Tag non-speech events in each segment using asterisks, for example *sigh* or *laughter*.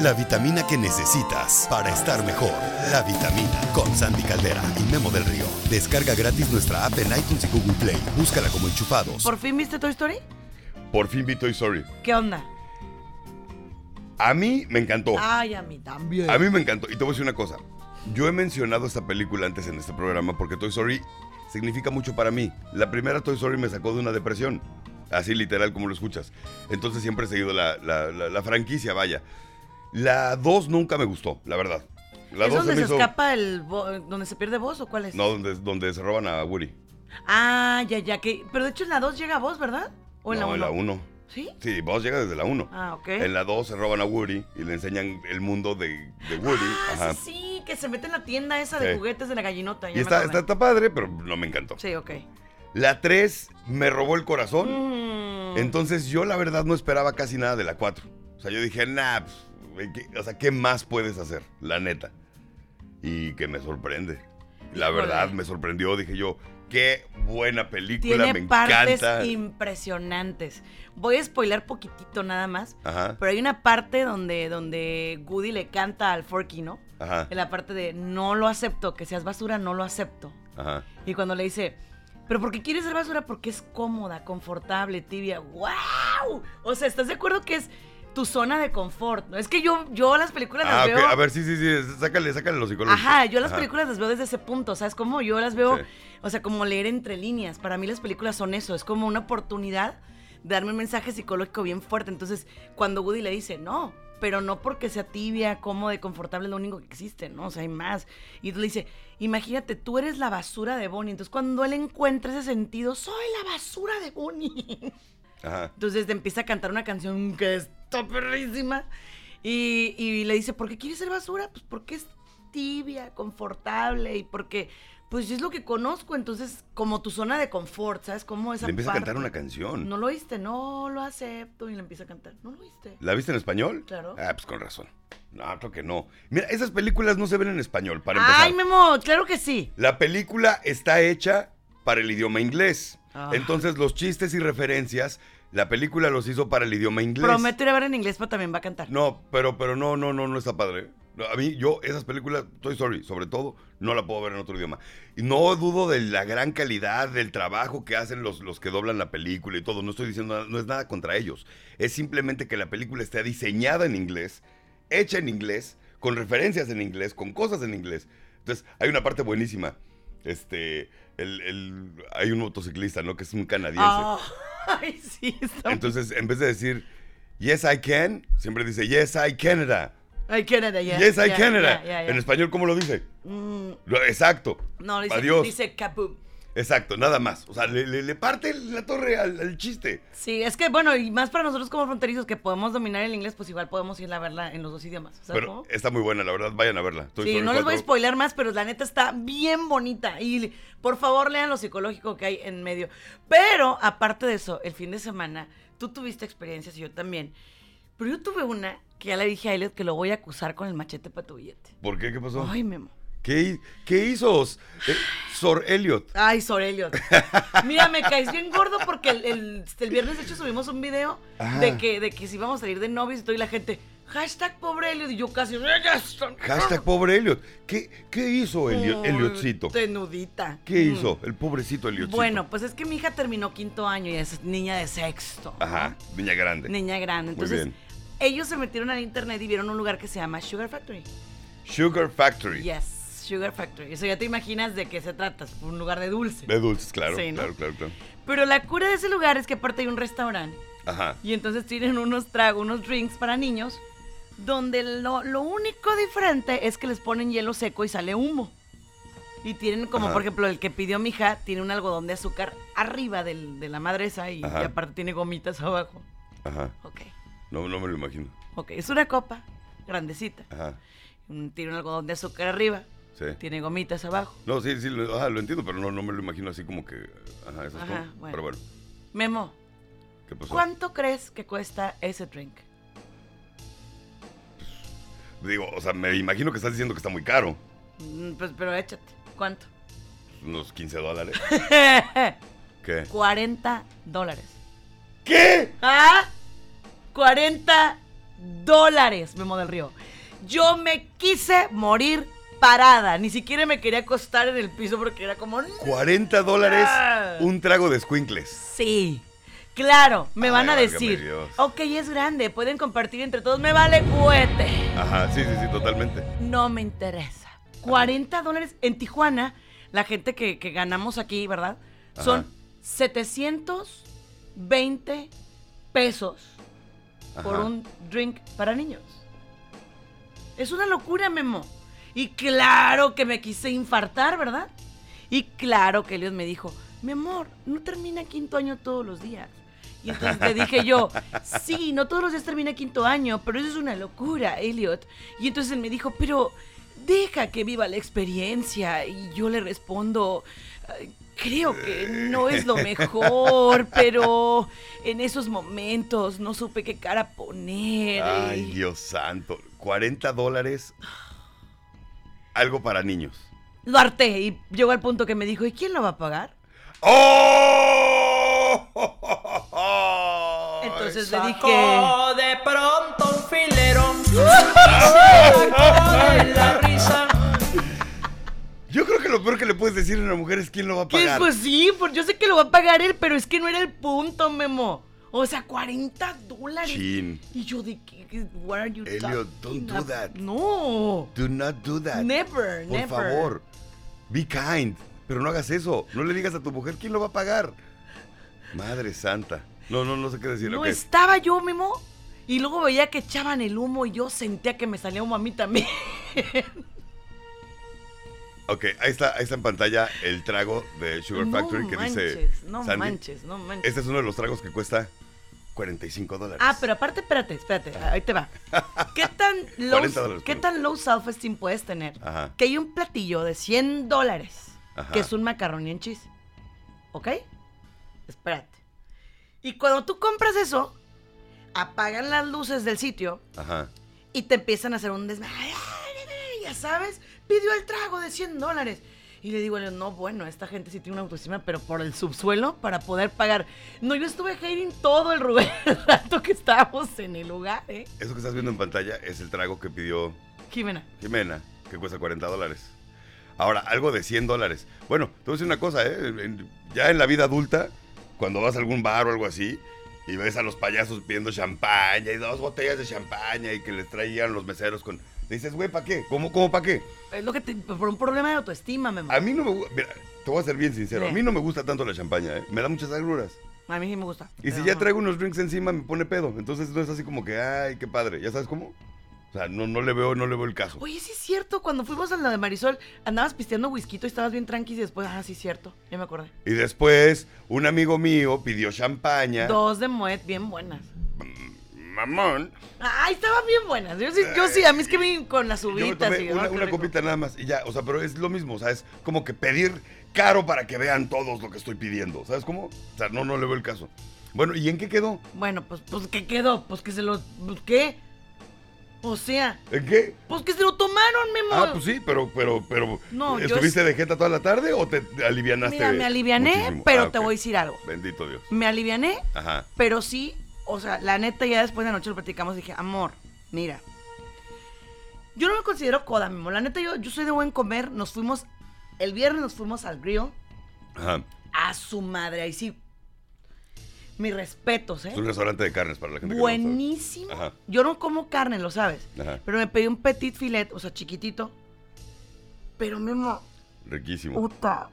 la, vitamina que necesitas para estar mejor. La vitamina con Sandy Caldera y Memo del Río. Descarga gratis nuestra app en iTunes y Google Play. Búscala como enchufados. ¿Por fin viste Toy Story? Por fin vi Toy Story. ¿Qué onda? A mí me encantó. Ay, a mí también. A mí me encantó. Y te voy a decir una cosa. Yo he mencionado esta película antes en este programa porque Toy Story significa mucho para mí. La primera Toy Story me sacó de una depresión. Así literal como lo escuchas. Entonces siempre he seguido la, la- la- la franquicia, vaya. La 2 nunca me gustó, la verdad. La ¿Es 2 donde se hizo... escapa el... donde se pierde voz o cuál es? No, donde, donde se roban a Woody. Ah, ya, ya, que... Pero de hecho en la 2 llega voz, ¿verdad? ¿O en no, la 1? en la 1. ¿Sí? Sí, vos llega desde la 1. Ah, ok. En la 2 se roban a Woody y le enseñan el mundo de, de Woody. Ah, Ajá. sí, sí, que se mete en la tienda esa de Sí. juguetes de la gallinota. ya Y está, está, está padre, pero no me encantó. Sí, ok. La 3 me robó el corazón. Mm. Entonces yo la verdad no esperaba casi nada de la 4. O sea, yo dije, nah, pues, güey, ¿qué- o sea, ¿qué más puedes hacer? La neta. Y que me sorprende. La verdad me sorprendió. Dije yo, qué buena película, Tiene me partes encanta. impresionantes. Voy a spoiler poquitito nada más. Ajá, Pero hay una parte donde, donde Woody le canta al Forky, ¿no? ajá, En la parte de no lo acepto, que seas basura, no lo acepto. ajá. Y cuando le dice, pero ¿por qué quieres ser basura? Porque es cómoda, confortable, tibia. ¡Wow! O sea, ¿estás de acuerdo que es tu zona de confort? ¿no? Es que yo, yo las películas Ah, las ok, veo. A ver, sí, sí, sí. Sácale, sácale los psicólogos. Ajá, yo las Ajá. películas las veo desde ese punto, ¿sabes cómo? Yo las veo, Sí. o sea, como leer entre líneas. Para mí las películas son eso, es como una oportunidad de darme un mensaje psicológico bien fuerte. Entonces, cuando Woody le dice, no, pero no porque sea tibia, cómoda y confortable es lo único que existe, ¿no? O sea, hay más. Y tú le dice, imagínate, tú eres la basura de Bonnie. Entonces, cuando él encuentra ese sentido, soy la basura de Bonnie. Ajá. Entonces te empieza a cantar una canción que está perrísima. Y, y le dice, ¿por qué quieres ser basura? Pues porque es tibia, confortable y porque, pues es lo que conozco. Entonces, como tu zona de confort, ¿sabes? Como esa Le empieza a cantar una canción. No lo oíste, no lo acepto. Y le empieza a cantar, no lo oíste. ¿La viste en español? Claro. Ah, pues con razón. No, creo que no. Mira, esas películas no se ven en español, para empezar. Ay, Memo, claro que sí. La película está hecha para el idioma inglés. Ah. Entonces, los chistes y referencias, la película los hizo para el idioma inglés. Prometo ir a ver en inglés, pero también va a cantar. No, pero, pero no, no, no, no está padre. A mí, yo, esas películas, Toy Story, sobre todo, no la puedo ver en otro idioma. Y no dudo de la gran calidad del trabajo que hacen los, los que doblan la película y todo. No estoy diciendo, nada- no es nada contra ellos. Es simplemente que la película esté diseñada en inglés, hecha en inglés, con referencias en inglés, con cosas en inglés. Entonces, hay una parte buenísima. Este, el, el- hay un motociclista, ¿no? Que es un canadiense. Ah, *laughs* Ay, sí, está Entonces, en vez de decir, yes, I can, siempre dice, yes, I Canada. Ay, Canada, ya. yes, I Canada. En español, ¿cómo lo dice? Mm, Exacto. no, dice, Adiós. dice kaboom. Exacto, nada más. O sea, le, le- le parte la torre al, al chiste. Sí, es que bueno, y más para nosotros como fronterizos que podemos dominar el inglés, pues igual podemos ir a verla en los dos idiomas. ¿Sabes Pero cómo? está muy buena, la verdad. Vayan a verla. Sí, no les voy a 4. spoiler más, pero la neta está bien bonita. Y por favor lean lo psicológico que hay en medio. Pero aparte de eso, el fin de semana, tú tuviste experiencias y yo también. Pero yo tuve una que ya le dije a Elliot que lo voy a acusar con el machete para tu billete. ¿Por qué? ¿Qué pasó? Ay, Memo. ¿Qué, hi- qué hizo eh, Sor Elliot? Ay, Sor Elliot. Mira, me caes bien gordo porque el, el- el viernes, de hecho, subimos un video de que, de que si íbamos a salir de novios y todo, y la gente, hashtag pobre Elliot, y yo casi. Hashtag pobre Elliot. ¿Qué, qué hizo Elliot, Elliotcito? Tenudita. ¿Qué Mm. hizo el pobrecito Elliotcito? Bueno, pues es que mi hija terminó quinto año y es niña de sexto. Ajá, niña grande. Niña grande. Muy Entonces, bien. ellos se metieron al internet y vieron un lugar que se llama Sugar Factory. Sugar Factory. Yes, Sugar Factory. Eso ya te imaginas de qué se trata. Es un lugar de dulce. De dulces, claro, Sí, ¿no? claro, claro, claro. Pero la cura de ese lugar es que aparte hay un restaurante Ajá. y entonces tienen unos tragos, unos drinks para niños, donde lo, lo único diferente es que les ponen hielo seco y sale humo. Y tienen como, Ajá. por ejemplo, el que pidió mi hija, tiene un algodón de azúcar arriba del- de la madre esa y, y aparte tiene gomitas abajo. Ajá. Ok, No, no me lo imagino. ok. Es una copa grandecita. Ajá. Tiene un algodón de azúcar arriba, Sí. tiene gomitas abajo. No, sí, sí, lo, ajá, lo entiendo, pero no, no me lo imagino así como que. Ajá, esas Ajá, cosas. bueno. Pero bueno, Memo, ¿qué pasó? ¿cuánto crees que cuesta ese drink? Digo, o sea, me imagino que estás diciendo que está muy caro. Mm, Pues, pero échate. ¿Cuánto? Unos 15 dólares. *laughs* ¿Qué? 40 dólares. ¿Qué? ¿Ah? 40 dólares, Memo del Río. Yo me quise morir parada. Ni siquiera me quería acostar en el piso porque era como. 40 dólares, Ah. un trago de squinkles. Sí. Claro, me Ay, van a decir. Dios. Ok, es grande, pueden compartir entre todos. Me vale cohete. Ajá, sí, sí, sí, totalmente. No me interesa. 40 dólares en Tijuana, la gente que, que ganamos aquí, ¿verdad? Son Ajá. 720 pesos por un drink para niños. Es una locura, Memo. Y claro que me quise infartar, ¿verdad? Y claro que Eliot me dijo, mi amor, no termina quinto año todos los días. Y entonces le dije yo, sí, no todos los días termina quinto año, pero eso es una locura, Elliot. Y entonces él me dijo, pero deja que viva la experiencia. Y yo le respondo, "Ay, creo que no es lo mejor, pero en esos momentos no supe qué cara poner. Ay, Dios santo. 40 dólares. Algo para niños. Lo harté y llegó al punto que me dijo, ¿y quién lo va a pagar? ¡Oh! Entonces le dije, Sacó de pronto un filero y *laughs* sacó la risa. Yo creo que lo peor que le puedes decir a una mujer es quién lo va a ¿qué? pagar. Pues sí, pues yo sé que lo va a pagar él, pero es que no era el punto, Memo. O sea, 40 dólares. Chin. Y yo de qué, what are you Elliot, don't do that. No. Do not do that. Never, Por never. favor. Be kind. Pero no hagas eso. No le digas a tu mujer quién lo va a pagar. Madre santa. No, no, no sé qué decir. No estaba yo, Memo. Y luego veía que echaban el humo y yo sentía que me salía humo a mí también. *laughs* Ok, ahí está, ahí está en pantalla el trago de Sugar Factory no que manches, dice. no Sandy. manches, no manches. Este es uno de los tragos que cuesta 45 dólares. Ah, pero aparte, espérate, espérate, ahí te va. ¿Qué tan *laughs* low, 40 dólares, ¿qué tan low self-esteem puedes tener? Ajá. Que hay un platillo de 100 dólares, que es un macarrón en cheese. ¿Ok? Espérate. Y cuando tú compras eso, apagan las luces del sitio Ajá. y te empiezan a hacer un desmadre. Ya sabes, pidió el trago de 100 dólares. Y le digo, no, bueno, esta gente sí tiene una autoestima, pero por el subsuelo para poder pagar. No, yo estuve hating todo el Rubén *laughs* el rato que estábamos en el lugar, ¿eh? Eso que estás viendo en pantalla es el trago que pidió Jimena. Jimena, que cuesta 40 dólares. Ahora, algo de 100 dólares. Bueno, te voy a decir una cosa, ¿eh? Ya en la vida adulta, cuando vas a algún bar o algo así, y ves a los payasos pidiendo champaña y dos botellas de champaña y que les traían los meseros con... Dices, güey, ¿para qué? ¿Cómo, cómo para qué? Es lo que te, por un problema de autoestima, Memo. A mí no me gusta... Mira, te voy a ser bien sincero. A mí no me gusta tanto la champaña, ¿eh? Me da muchas agruras. A mí sí me gusta. Y si ya no. traigo unos drinks encima, me pone pedo. Entonces no es así como que, ay, qué padre. ¿Ya sabes cómo? O sea, no, no le veo, no le veo el caso. Oye, sí es cierto, cuando fuimos a la de Marisol, andabas pisteando whisky y estabas bien tranqui y después, ah, sí es cierto, ya me acordé. Y después, un amigo mío pidió champaña. Dos de Moet bien buenas. Mamón. Ay, estaban bien buenas. Yo sí, yo sí, a mí es que vi con las Yo me uvitas tomé y una, ah, una copita nada más y ya, o sea, pero es lo mismo, o sea, es como que pedir caro para que vean todos lo que estoy pidiendo, ¿sabes cómo? O sea, no, no le veo el caso. Bueno, ¿y en qué quedó? Bueno, pues, pues, ¿qué quedó? Pues que se lo. Pues, ¿Qué? O sea, ¿En qué? pues que se lo tomaron, Memo. Ah, pues sí, pero, pero, pero, No, yo ¿estuviste de jeta toda la tarde o te alivianaste? Mira, me aliviané, muchísimo? pero Ah, te voy a decir algo. Bendito Dios. Me aliviané, Ajá. pero sí, o sea, la neta, ya después de la noche lo platicamos, dije, amor, mira. Yo no me considero coda, Memo. La neta, yo, yo soy de buen comer. Nos fuimos, el viernes nos fuimos al grill. Ajá. A su madre, ahí sí. Mis respetos, ¿eh? Es un restaurante de carnes para la gente que no. Buenísimo. Ajá. Yo no como carne, lo sabes. Ajá. Pero me pedí un petit filet, o sea, chiquitito. Pero Memo, Riquísimo. puta.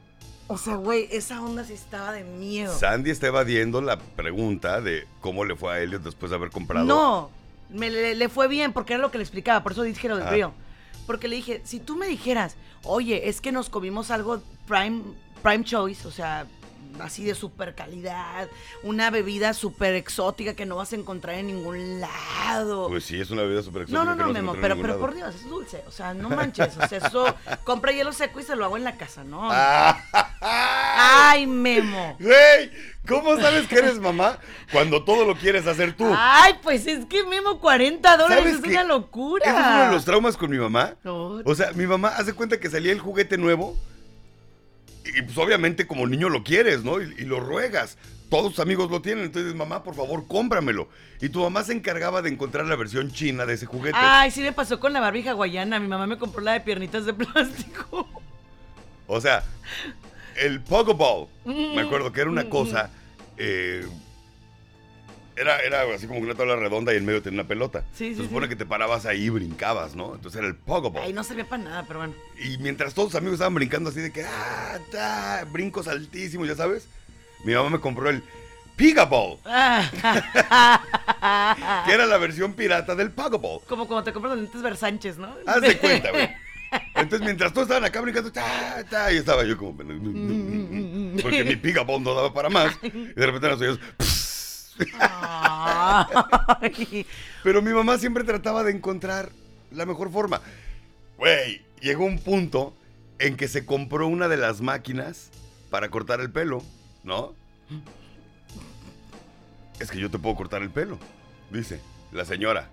O sea, güey, esa onda sí estaba de miedo. Sandy está evadiendo la pregunta de cómo le fue a Elliot después de haber comprado. No, me le, le fue bien porque era lo que le explicaba, por eso dije lo del Ah. río. Porque le dije, si tú me dijeras, oye, es que nos comimos algo prime, prime choice, o sea, así de super calidad, una bebida súper exótica que no vas a encontrar en ningún lado. Pues sí, es una bebida súper exótica. no, no, no, Memo, pero, pero por Dios, es dulce, o sea, no manches, o sea, eso, *laughs* compra hielo seco y se lo hago en la casa, ¿no? Ah. Ay, Memo. ¡Güey! ¿Cómo sabes que eres mamá cuando todo lo quieres hacer tú? Ay, pues es que Memo, 40 dólares ¿Sabes es una locura. Ese es uno de los traumas con mi mamá. No. O sea, mi mamá hace cuenta que salía el juguete nuevo y pues obviamente como niño lo quieres, ¿no? Y, y lo ruegas. todos tus amigos lo tienen, entonces mamá, por favor, cómpramelo. Y tu mamá se encargaba de encontrar la versión china de ese juguete. Ay, sí me pasó con la Barbie hawaiana. Mi mamá me compró la de piernitas de plástico. O sea, el Pokeball, Mm. me acuerdo que era una cosa, eh, era, era así como una tabla redonda y en medio tenía una pelota. Sí, sí, Se supone sí. que te parabas ahí y brincabas, ¿no? Entonces era el Pokeball. Ay, no servía para nada, pero bueno. Y mientras todos tus amigos estaban brincando así de que, ah, ta, brincos altísimos, ya sabes, mi mamá me compró el Pigaball, *laughs* *laughs* que era la versión pirata del Pokeball. Como cuando te compras los lentes Versánchez, ¿no? Haz de cuenta, güey. *laughs* Entonces, mientras todos estaban acá brincando, ta, ta, y estaba yo como. Porque mi Pigaball no daba para más. *laughs* Y de repente los oídos. *laughs* Pero mi mamá siempre trataba de encontrar la mejor forma. Güey, llegó un punto en que se compró una de las máquinas para cortar el pelo, ¿no? Es que yo te puedo cortar el pelo, dice la señora.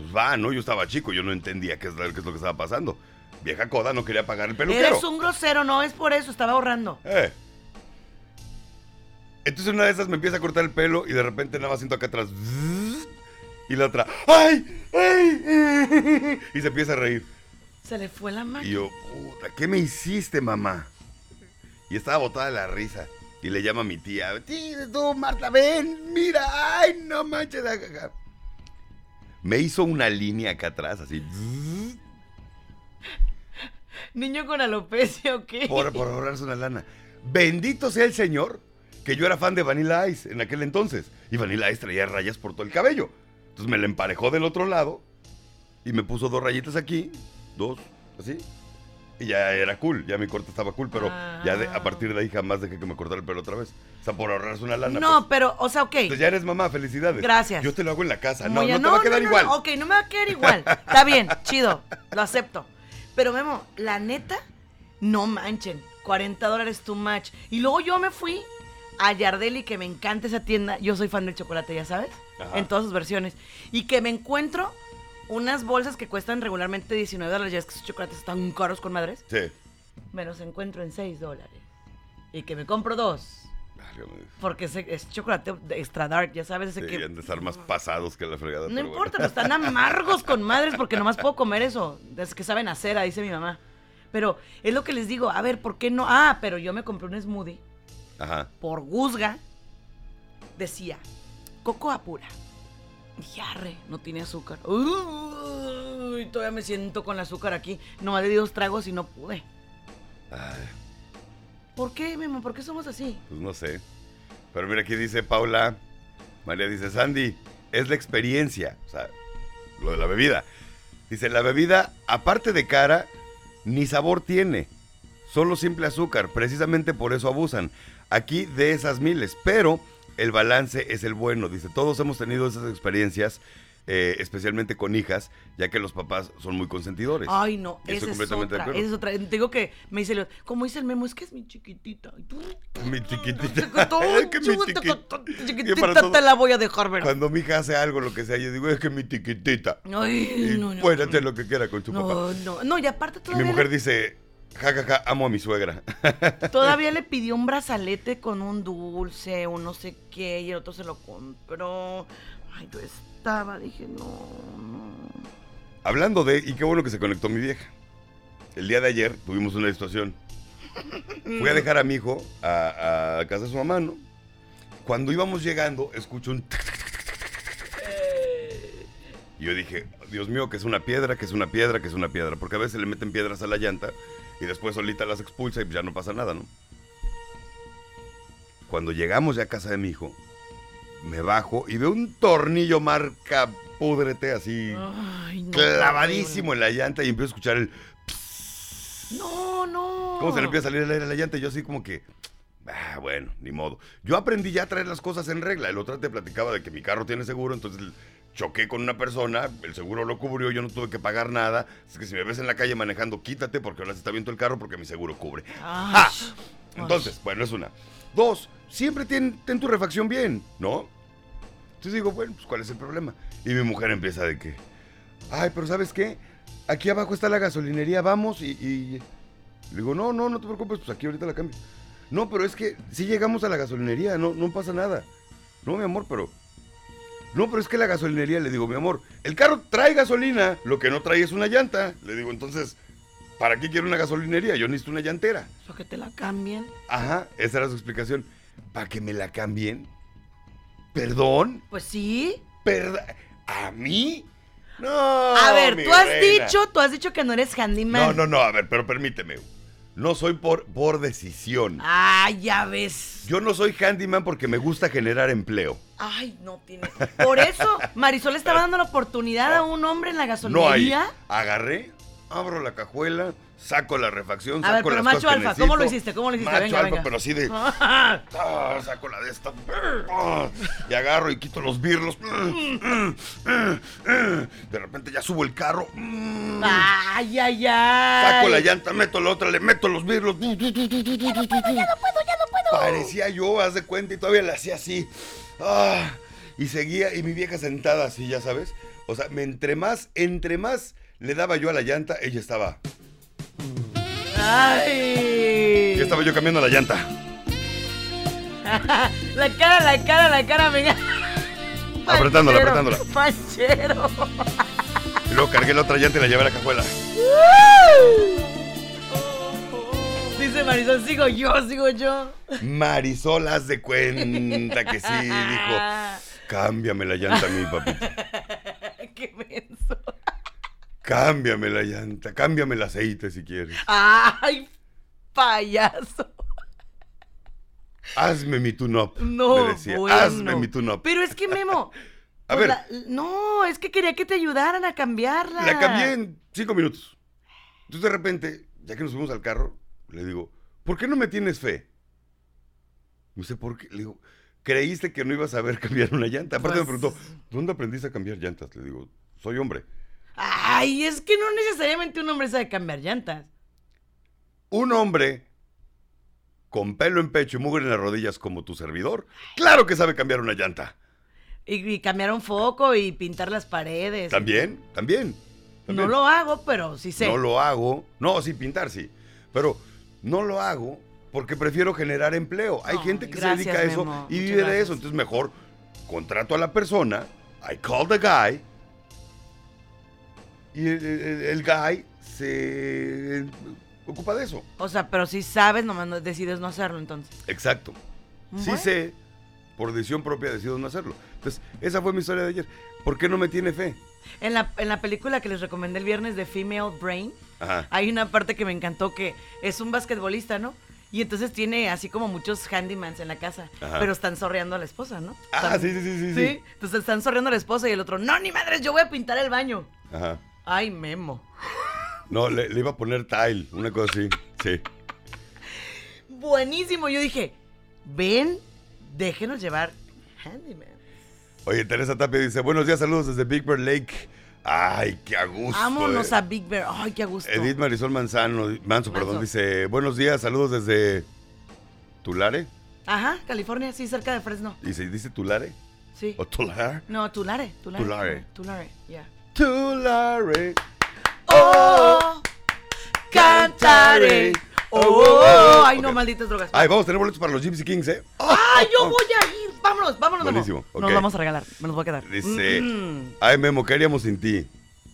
Pues va, ¿no? Yo estaba chico, yo no entendía qué es, lo- qué es lo que estaba pasando. Vieja coda no quería pagar el peluquero. Eres un grosero, no es por eso, estaba ahorrando. Eh. Entonces una de esas me empieza a cortar el pelo y de repente nada más siento acá atrás. Y la otra. ¡Ay! ¡Ay! *laughs* Y se empieza a reír. Se le fue la Y mano. yo, puta, ¿qué me hiciste, mamá? Y estaba botada de la risa. Y le llama a mi tía. Tía, tú, Marta, ven, mira. ¡Ay, no manches! ajaja". Me hizo una línea acá atrás, así. Niño con alopecia, ¿o qué? por, por ahorrarse una lana. Bendito sea el Señor que yo era fan de Vanilla Ice en aquel entonces. Y Vanilla Ice traía rayas por todo el cabello. Entonces me la emparejó del otro lado y me puso dos rayitas aquí, dos, así. Ya era cool, ya mi corte estaba cool, pero ya de- a partir de ahí jamás dejé que me cortara el pelo otra vez. O sea, por ahorrarse una lana. No, pues. pero, o sea, ok. Entonces ya eres mamá, felicidades. Gracias. Yo te lo hago en la casa. No, ya- no te va a quedar no, igual. no, ok, no me va a quedar igual. Está bien, *laughs* chido, lo acepto. Pero Memo, la neta, no manchen. 40 dólares too much. Y luego yo me fui a Yardelli, que me encanta esa tienda. Yo soy fan del chocolate, ya sabes. Ajá. En todas sus versiones. Y que me encuentro unas bolsas que cuestan regularmente 19 dólares. Ya es que esos chocolates están caros con madres. Sí. Me los encuentro en 6 dólares. Y que me compro dos. Válgame. Porque es, es chocolate de extra dark, ya sabes. Ese Sí, que han de estar más pasados que la fregada. no importa, bueno. pero están amargos con madres porque nomás puedo comer eso. Es que saben hacer, dice mi mamá. Pero es lo que les digo, a ver, ¿por qué no? Ah, pero yo me compré un smoothie Ajá. por Guzga. Decía, cocoa pura. Y arre, no tiene azúcar. Uy, todavía me siento con el azúcar aquí. Nomás le di dos tragos y no pude. Ay. ¿Por qué, Memo? ¿Por qué somos así? Pues no sé. Pero mira, aquí dice Paula. María dice, Sandy, es la experiencia. O sea, lo de la bebida. Dice, la bebida, aparte de cara, ni sabor tiene. Solo simple azúcar. Precisamente por eso abusan. Aquí de esas miles. Pero el balance es el bueno. Dice, todos hemos tenido esas experiencias. eh, especialmente con hijas, ya que los papás son muy consentidores. Ay, no, esa es otra, esa es otra. Te digo que me dice, como dice el memo, es que es mi chiquitita. Tú, Mi chiquitita. *laughs* *laughs* Es que mi chiquitita, chiquitita. chiquitita todo- te la voy a dejar ver. Cuando mi hija hace algo, lo que sea, yo digo, es que mi tiquitita. Ay, Y no, no. puede hacer lo que quiera con su papá. No, no, no, y aparte Y mi todavía, mujer dice, jajaja, amo a mi suegra. todavía le pidió un brazalete con un dulce, un no sé qué, y el otro se lo compró. Ay, yo estaba, dije, no, no. Hablando de, y qué bueno que se conectó mi vieja. El día de ayer tuvimos una situación. Fui a dejar a mi hijo a, a casa de su mamá, ¿no? Cuando íbamos llegando, escucho un... Y yo dije, Dios mío, que es una piedra, que es una piedra, que es una piedra. Porque a veces le meten piedras a la llanta y después solita las expulsa y ya no pasa nada, ¿no? Cuando llegamos ya a casa de mi hijo, me bajo y veo un tornillo marca púdrete así Ay, no. clavadísimo en la llanta y empiezo a escuchar el... No, no. ¿Cómo se le empieza a salir el aire a la llanta? Y yo así como que... Ah, bueno, ni modo. Yo aprendí ya a traer las cosas en regla. El otro te platicaba de que mi carro tiene seguro, entonces choqué con una persona, el seguro lo cubrió, yo no tuve que pagar nada. Es que si me ves en la calle manejando, quítate porque ahora se está viendo el carro porque mi seguro cubre. Ay, ¡Ja! Entonces, bueno, es una. Dos, siempre ten, ten tu refacción bien, ¿no? Entonces digo, bueno, pues ¿cuál es el problema? Y mi mujer empieza de que, ay, pero ¿sabes qué? Aquí abajo está la gasolinería, vamos y... y- Le digo, no, no, no te preocupes, pues aquí ahorita la cambio. No, pero es que si llegamos a la gasolinería, no, no pasa nada. No, mi amor, pero... No, pero es que la gasolinería, le digo, mi amor, el carro trae gasolina, lo que no trae es una llanta. Le digo, entonces, ¿para qué quiero una gasolinería? Yo necesito una llantera. Eso que te la cambien. Ajá, esa era su explicación. ¿Para que me la cambien? ¿Perdón? Pues sí. ¿Perdón? ¿A mí? No. A ver, mi tú has reina. dicho, tú has dicho que no eres handyman. No, no, no, a ver, pero permíteme. No soy por, por decisión. Ah, ya ves. Yo no soy handyman porque me gusta generar empleo. Ay, no tiene. Por eso, Marisol estaba dando la oportunidad a un hombre en la No hay. gasolinería. Agarré, abro la cajuela, saco la refacción, A ver, saco pero las macho cosas que alfa, ¿cómo lo hiciste? ¿Cómo lo hiciste? Macho Venga, alfa, venga. pero así de... *laughs* ah, saco la de esta. ah, y agarro y quito los birlos. De repente ya subo el carro. Ay, ay, ay. Saco la llanta, meto la otra, le meto los birlos. Ya no puedo, ya no puedo, ya no puedo. Parecía yo, haz de cuenta, y todavía le hacía así. Ah, y seguía, y mi vieja sentada así, ya sabes. O sea, me, entre más, entre más le daba yo a la llanta, ella estaba. Ay. Y estaba yo cambiando la llanta. *laughs* La cara, la cara, la cara, venga. Apretándola, apretándola. Panchero. Y luego cargué la otra llanta y la llevé a la cajuela. Dice Marisol, sigo yo, sigo yo. Marisol, haz de cuenta que sí, dijo. *laughs* Cámbiame la llanta a mí, papito. *laughs* Qué menso. Cámbiame la llanta, cámbiame el aceite si quieres. Ay, payaso. Hazme mi tune-up. No, me decía. bueno. Hazme mi tune-up. Pero es que Memo. *laughs* A pues ver. la- no, es que quería que te ayudaran a cambiarla. La cambié en cinco minutos. Entonces de repente, ya que nos subimos al carro, le digo, ¿por qué no me tienes fe? No sé por qué. Le digo, creíste que no ibas a saber *laughs* cambiar una llanta. Aparte Pues- me preguntó, ¿dónde aprendiste a cambiar llantas? Le digo, soy hombre. Ay, es que no necesariamente un hombre sabe cambiar llantas. Un hombre con pelo en pecho y mugre en las rodillas como tu servidor, claro que sabe cambiar una llanta. Y, y cambiar un foco y pintar las paredes. También, también. No también. lo hago, pero sí sé. No lo hago. No, sí, pintar sí. Pero no lo hago porque prefiero generar empleo. Hay Ay, gente que gracias, se dedica a eso Memo. y Muchas vive de eso. Entonces mejor contrato a la persona, I call the guy, y el, el- el guy se ocupa de eso. O sea, pero si sabes, nomás no- decides no hacerlo entonces. Exacto. Sí Bueno. sé, por decisión propia decido no hacerlo. Entonces, esa fue mi historia de ayer. ¿Por qué no me tiene fe? En la, en la película que les recomendé el viernes de Female Brain, Ajá. hay una parte que me encantó que es un basquetbolista, ¿no? Y entonces tiene así como muchos handymans en la casa, Ajá. pero están sorreando a la esposa, ¿no? Ah, Están- sí, sí, sí, sí, Sí, sí. entonces están sorreando a la esposa y el otro, no, ni madres, yo voy a pintar el baño. Ajá. Ay, Memo. No, le, le iba a poner tile, una cosa así. Sí. Buenísimo. Yo dije, ven, déjenos llevar handyman. Oye, Teresa Tapia dice, buenos días, saludos desde Big Bear Lake. Ay, qué a gusto. Vámonos eh. a Big Bear. Ay, qué a gusto. Edith Marisol Manzano, Manso, perdón, Manso. dice, buenos días, saludos desde Tulare. Ajá, California, sí, cerca de Fresno. Dice, ¿dice Tulare? Sí. ¿O Tulare? No, Tulare. Tulare. Tulare. Tulare, ya. Tulare. Oh, cantaré. Oh, oh, oh. Ay, no, malditas drogas. Ay, vamos a tener boletos para los Gypsy Kings, ¿eh? *laughs* Ay, yo voy a ir. Vámonos, vámonos. Memo. Buenísimo, Nos ok. vamos a regalar. Me los voy a quedar. Dice, Mm, ay, Memo, ¿qué haríamos sin ti?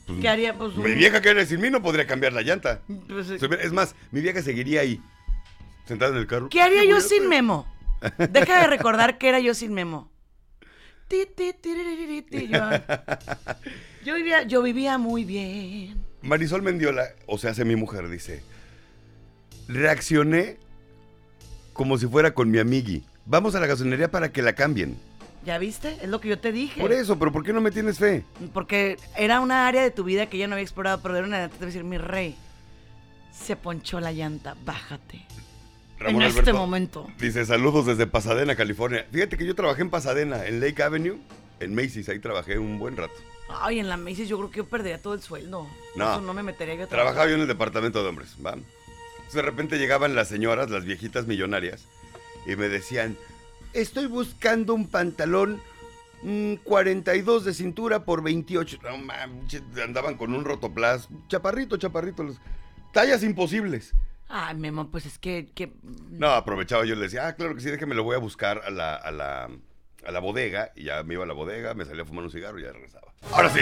Pues, ¿Qué haría? Pues, Mi vieja que sin mí no podría cambiar la llanta. pues, eh, Es más, mi vieja seguiría ahí, sentada en el carro. ¿Qué haría yo sin? Memo? *laughs* Deja de recordar que era yo sin Memo. Ti, ti, tiririri, ti, Yo, *laughs* yo vivía, yo vivía muy bien. Marisol Mendiola, o sea, hace mi mujer, dice, reaccioné como si fuera con mi amigui. Vamos a la gasolinería para que la cambien. ¿Ya viste? Es lo que yo te dije. Por eso, pero ¿por qué no me tienes fe? Porque era una área de tu vida que ya no había explorado, pero era una te voy a decir, mi rey, se ponchó la llanta, bájate. Ramón en este momento. Dice, saludos desde Pasadena, California. Fíjate que yo trabajé en Pasadena, en Lake Avenue, en Macy's, ahí trabajé un buen rato. Ay, en la Macy's yo creo que yo perdería todo el sueldo. No. Eso no me metería yo a Trabajaba yo en el departamento de hombres, ¿va? Entonces, de repente llegaban las señoras, las viejitas millonarias, y me decían, estoy buscando un pantalón mm, 42 de cintura por 28. No andaban con un rotoplas, chaparrito, chaparrito, los- tallas imposibles. Ay, Memo, pues es que, que No, aprovechaba yo y le decía, ah, claro que sí, déjeme, lo voy a buscar a la, a la, a la bodega. Y ya me iba a la bodega, me salía a fumar un cigarro y ya regresaba. Ahora sí.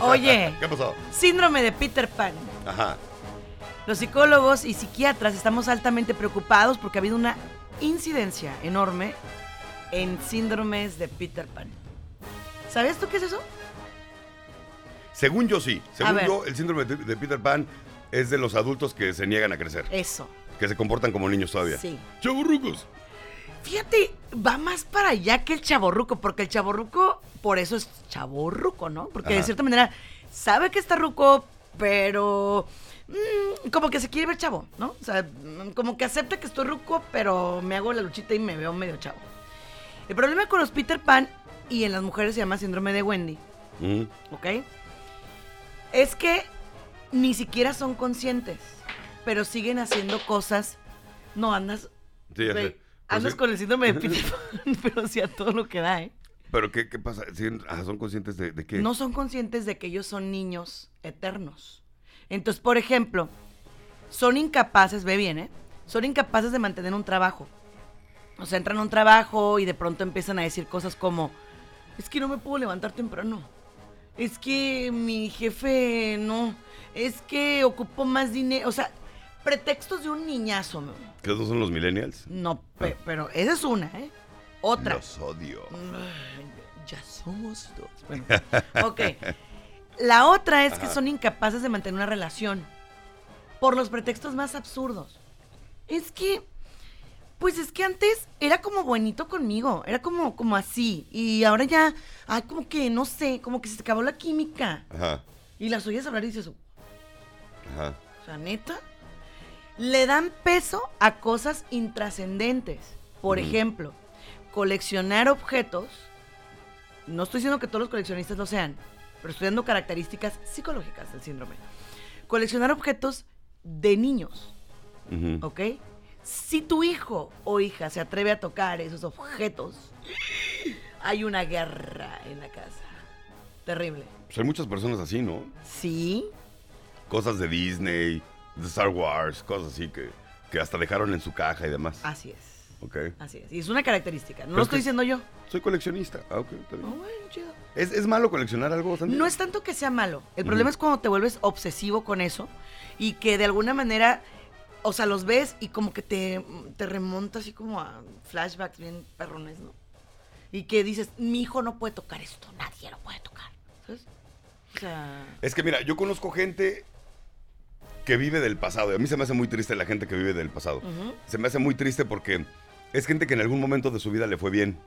Oye. *laughs* ¿Qué pasó? síndrome de Peter Pan. Ajá. Los psicólogos y psiquiatras estamos altamente preocupados porque ha habido una incidencia enorme en síndromes de Peter Pan. ¿Sabes tú qué es eso? Según yo sí. Según yo, el síndrome de, Peter Pan es de los adultos que se niegan a crecer. Eso. Que se comportan como niños todavía. Sí. ¡Chaburrucos! Fíjate, va más para allá que el chaborruco, porque el chaborruco, por eso es chaborruco, ¿no? Porque de cierta manera sabe que está ruco, pero mm, como que se quiere ver chavo, ¿no? O sea, mm, como que acepta que estoy ruco, pero me hago la luchita y me veo medio chavo. El problema con los Peter Pan y en las mujeres se llama síndrome de Wendy, Mm. ¿ok? Es que ni siquiera son conscientes, pero siguen haciendo cosas. No andas. Sí. Pues andas sí. con el síndrome de *laughs* Peter Pan, *laughs* pero sí a todo lo que da, ¿eh? ¿Pero qué, qué pasa? Ah, ¿Son conscientes de, de qué? No son conscientes de que ellos son niños eternos. Entonces, por ejemplo, son incapaces, ve bien, ¿eh? Son incapaces de mantener un trabajo. O sea, entran a un trabajo y de pronto empiezan a decir cosas como, es que no me puedo levantar temprano. Es que mi jefe no. Es que ocupo más dinero. O sea, pretextos de un niñazo. ¿no? ¿Que esos son los millennials? No, pe- pero esa es una, ¿eh? Otra. Los odio. Ay, Ya somos dos. Bueno, ok. La otra es que son incapaces de mantener una relación por los pretextos más absurdos. Es que, pues es que antes era como buenito conmigo, era como, como así. Y ahora ya, ay, como que, no sé, como que se acabó la química. Ajá, Y las oyes hablar y dices, o ajá. sea, neta. Le dan peso a cosas intrascendentes. Por ejemplo, coleccionar objetos. No estoy diciendo que todos los coleccionistas lo sean, pero estoy dando características psicológicas del síndrome. Coleccionar objetos de niños, Ujú. ¿ok? Si tu hijo o hija se atreve a tocar esos objetos, hay una guerra en la casa. Terrible. Pues hay muchas personas así, ¿no? Sí, Cosas de Disney, de Star Wars, cosas así que, que hasta dejaron en su caja y demás. así es. Ok. Así es. Y es una característica. No Pero lo es estoy diciendo yo. Soy coleccionista. Ah, ok, está bien. Oh, bueno, chido. ¿Es, es malo coleccionar algo? No es tanto que sea malo. El problema es cuando te vuelves obsesivo con eso y que de alguna manera, o sea, los ves y como que te, te remonta así como a flashbacks bien perrones, ¿no? Y que dices, mi hijo no puede tocar esto, nadie lo puede tocar. ¿Sabes? O sea, Es que mira, yo conozco gente que vive del pasado. Y a mí se me hace muy triste la gente que vive del pasado. Se me hace muy triste porque es gente que en algún momento de su vida le fue bien.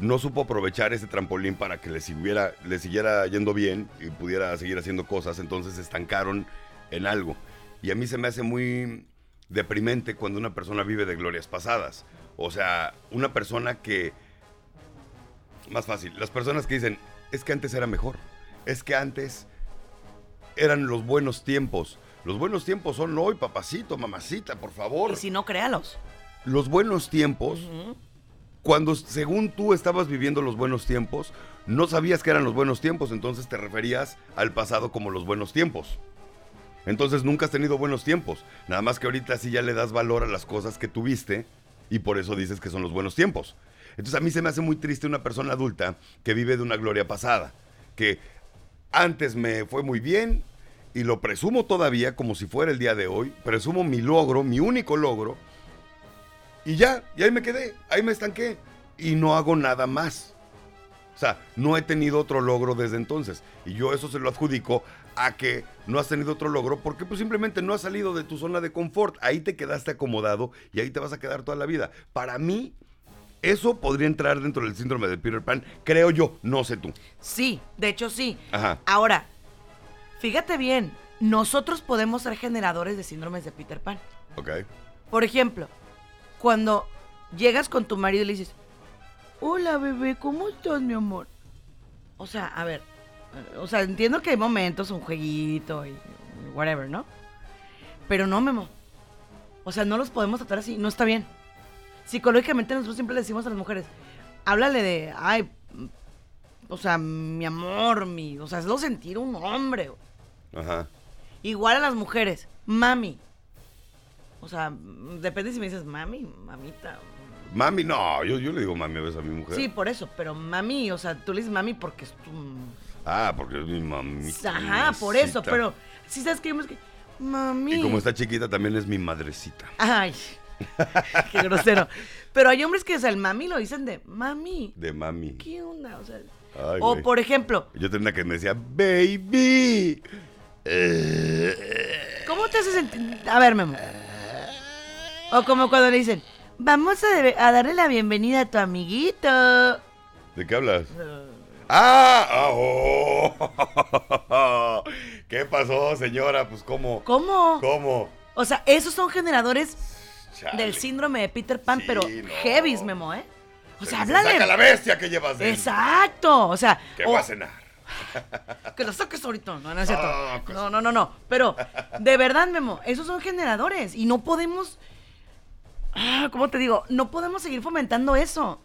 No supo aprovechar ese trampolín para que le siguiera, le siguiera yendo bien y pudiera seguir haciendo cosas. Entonces se estancaron en algo. Y a mí se me hace muy deprimente cuando una persona vive de glorias pasadas. O sea, una persona que... Más fácil. Las personas que dicen, es que antes era mejor. Es que antes eran los buenos tiempos. Los buenos tiempos son hoy, papacito, mamacita, por favor. y si no, créalos. Los buenos tiempos. Cuando según tú estabas viviendo los buenos tiempos, no sabías que eran los buenos tiempos, entonces te referías al pasado como los buenos tiempos. Entonces nunca has tenido buenos tiempos. Nada más que ahorita sí ya le das valor a las cosas que tuviste y por eso dices que son los buenos tiempos. Entonces a mí se me hace muy triste una persona adulta que vive de una gloria pasada. Que antes me fue muy bien y lo presumo todavía como si fuera el día de hoy. Presumo mi logro, mi único logro. Y ya, y ahí me quedé, ahí me estanqué. Y no hago nada más. O sea, no he tenido otro logro desde entonces. Y yo eso se lo adjudico a que no has tenido otro logro porque pues simplemente no has salido de tu zona de confort. Ahí te quedaste acomodado y ahí te vas a quedar toda la vida. Para mí, eso podría entrar dentro del síndrome de Peter Pan. Creo yo, no sé tú. Sí, de hecho sí. Ajá. Ahora, fíjate bien, nosotros podemos ser generadores de síndromes de Peter Pan. Ok. Por ejemplo, cuando llegas con tu marido y le dices, hola bebé, ¿cómo estás, mi amor? O sea, a ver, o sea, entiendo que hay momentos, un jueguito y whatever, ¿no? Pero no, Memo. O sea, no los podemos tratar así, no está bien. Psicológicamente nosotros siempre le decimos a las mujeres, háblale de, ay, o sea, mi amor, mi, o sea, hazlo sentir un hombre. Ajá. Igual a las mujeres, mami. O sea, depende si me dices mami, mamita. Mami, no, yo, yo le digo mami a veces a mi mujer. Sí, por eso, pero mami, o sea, tú le dices mami porque es tu... Ah, porque es mi mamita. Ajá, por eso, pero si sabes que que mami. Y como está chiquita, también es mi madrecita. Ay, *laughs* qué grosero. Pero hay hombres que, o sea, el mami lo dicen de mami. De mami. ¿Qué onda? O sea, Ay, o güey. por ejemplo, Yo tenía una que me decía, baby. Eh, ¿cómo te hace sentir? A ver, Memo. O como cuando le dicen, vamos a, darle la bienvenida a tu amiguito. ¿De qué hablas? ¡Ah! ah, oh. *laughs* ¿Qué pasó, señora? Pues, ¿cómo? ¿Cómo? ¿Cómo? O sea, esos son generadores Chale. del síndrome de Peter Pan, Sí, pero no. heavies, Memo, ¿eh? O Se sea, dice, Saca la háblale. bestia que llevas dentro. Exacto. O sea, ¿Qué o- va a cenar? *laughs* que lo saques ahorita. No, no es cierto. Ah, pues. No, no, no, no. Pero, de verdad, Memo, esos son generadores. Y no podemos. Ah, ¿Cómo te digo? No podemos seguir fomentando eso.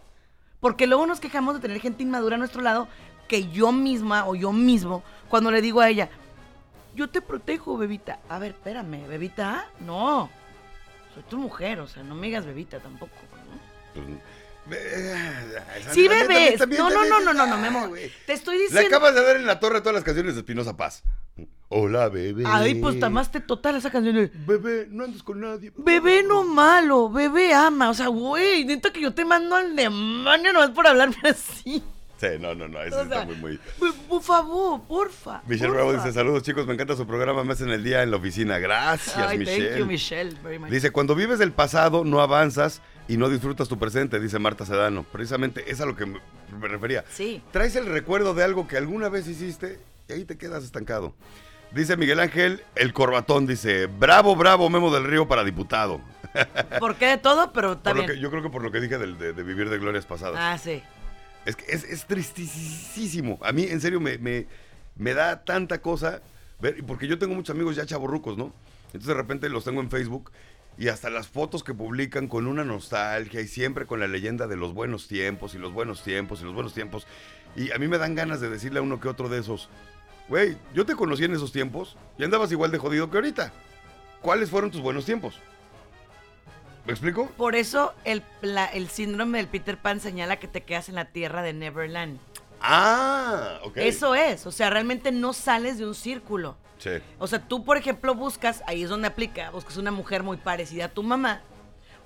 Porque luego nos quejamos de tener gente inmadura a nuestro lado que yo misma o yo mismo, cuando le digo a ella, yo te protejo, bebita. A ver, espérame, bebita. No. Soy tu mujer, o sea, no me digas bebita tampoco. ¿no? Pues, Sí, también, bebés. también, No, no, no, no, no, no, ay, Memo. Te estoy Le diciendo. acabas de dar en la torre todas las canciones de Espinosa Paz. Hola, bebé. Ay, pues tamaste total esa canción. Bebé, no andes con nadie. Bebé no malo, bebé ama. O sea, güey, neta que yo te mando al demonio no es por hablarme *laughs* así. Sí, no, no, no, eso O está muy, muy... Por, por favor, porfa. Michelle porfa. Bravo dice, saludos chicos, me encanta su programa, me hacen el día en la oficina. Gracias, Ay, Michelle. thank you, Michelle, very much. Dice, cuando vives del pasado, no avanzas y no disfrutas tu presente, dice Marta Sedano. Precisamente es a lo que me, me refería. Sí. Traes el recuerdo de algo que alguna vez hiciste y ahí te quedas estancado. Dice Miguel Ángel, el corbatón, dice, bravo, bravo, Memo del Río para diputado. *laughs* ¿Por qué de todo? Pero también. que, yo creo que por lo que dije del- de, de vivir de glorias pasadas. Ah, sí. Es que es, es tristísimo. A mí, en serio, me, me- me da tanta cosa ver, porque yo tengo muchos amigos ya chavorrucos, ¿no? Entonces de repente los tengo en Facebook y hasta las fotos que publican con una nostalgia y siempre con la leyenda de los buenos tiempos y los buenos tiempos y los buenos tiempos. Y a mí me dan ganas de decirle a uno que otro de esos, güey, yo te conocí en esos tiempos y andabas igual de jodido que ahorita. ¿Cuáles fueron tus buenos tiempos? ¿Me explico? Por eso el, el síndrome del Peter Pan señala que te quedas en la tierra de Neverland. Ah, ok. Eso es. O sea, realmente no sales de un círculo. Sí. O sea, tú, por ejemplo, buscas, ahí es donde aplica, buscas una mujer muy parecida a tu mamá,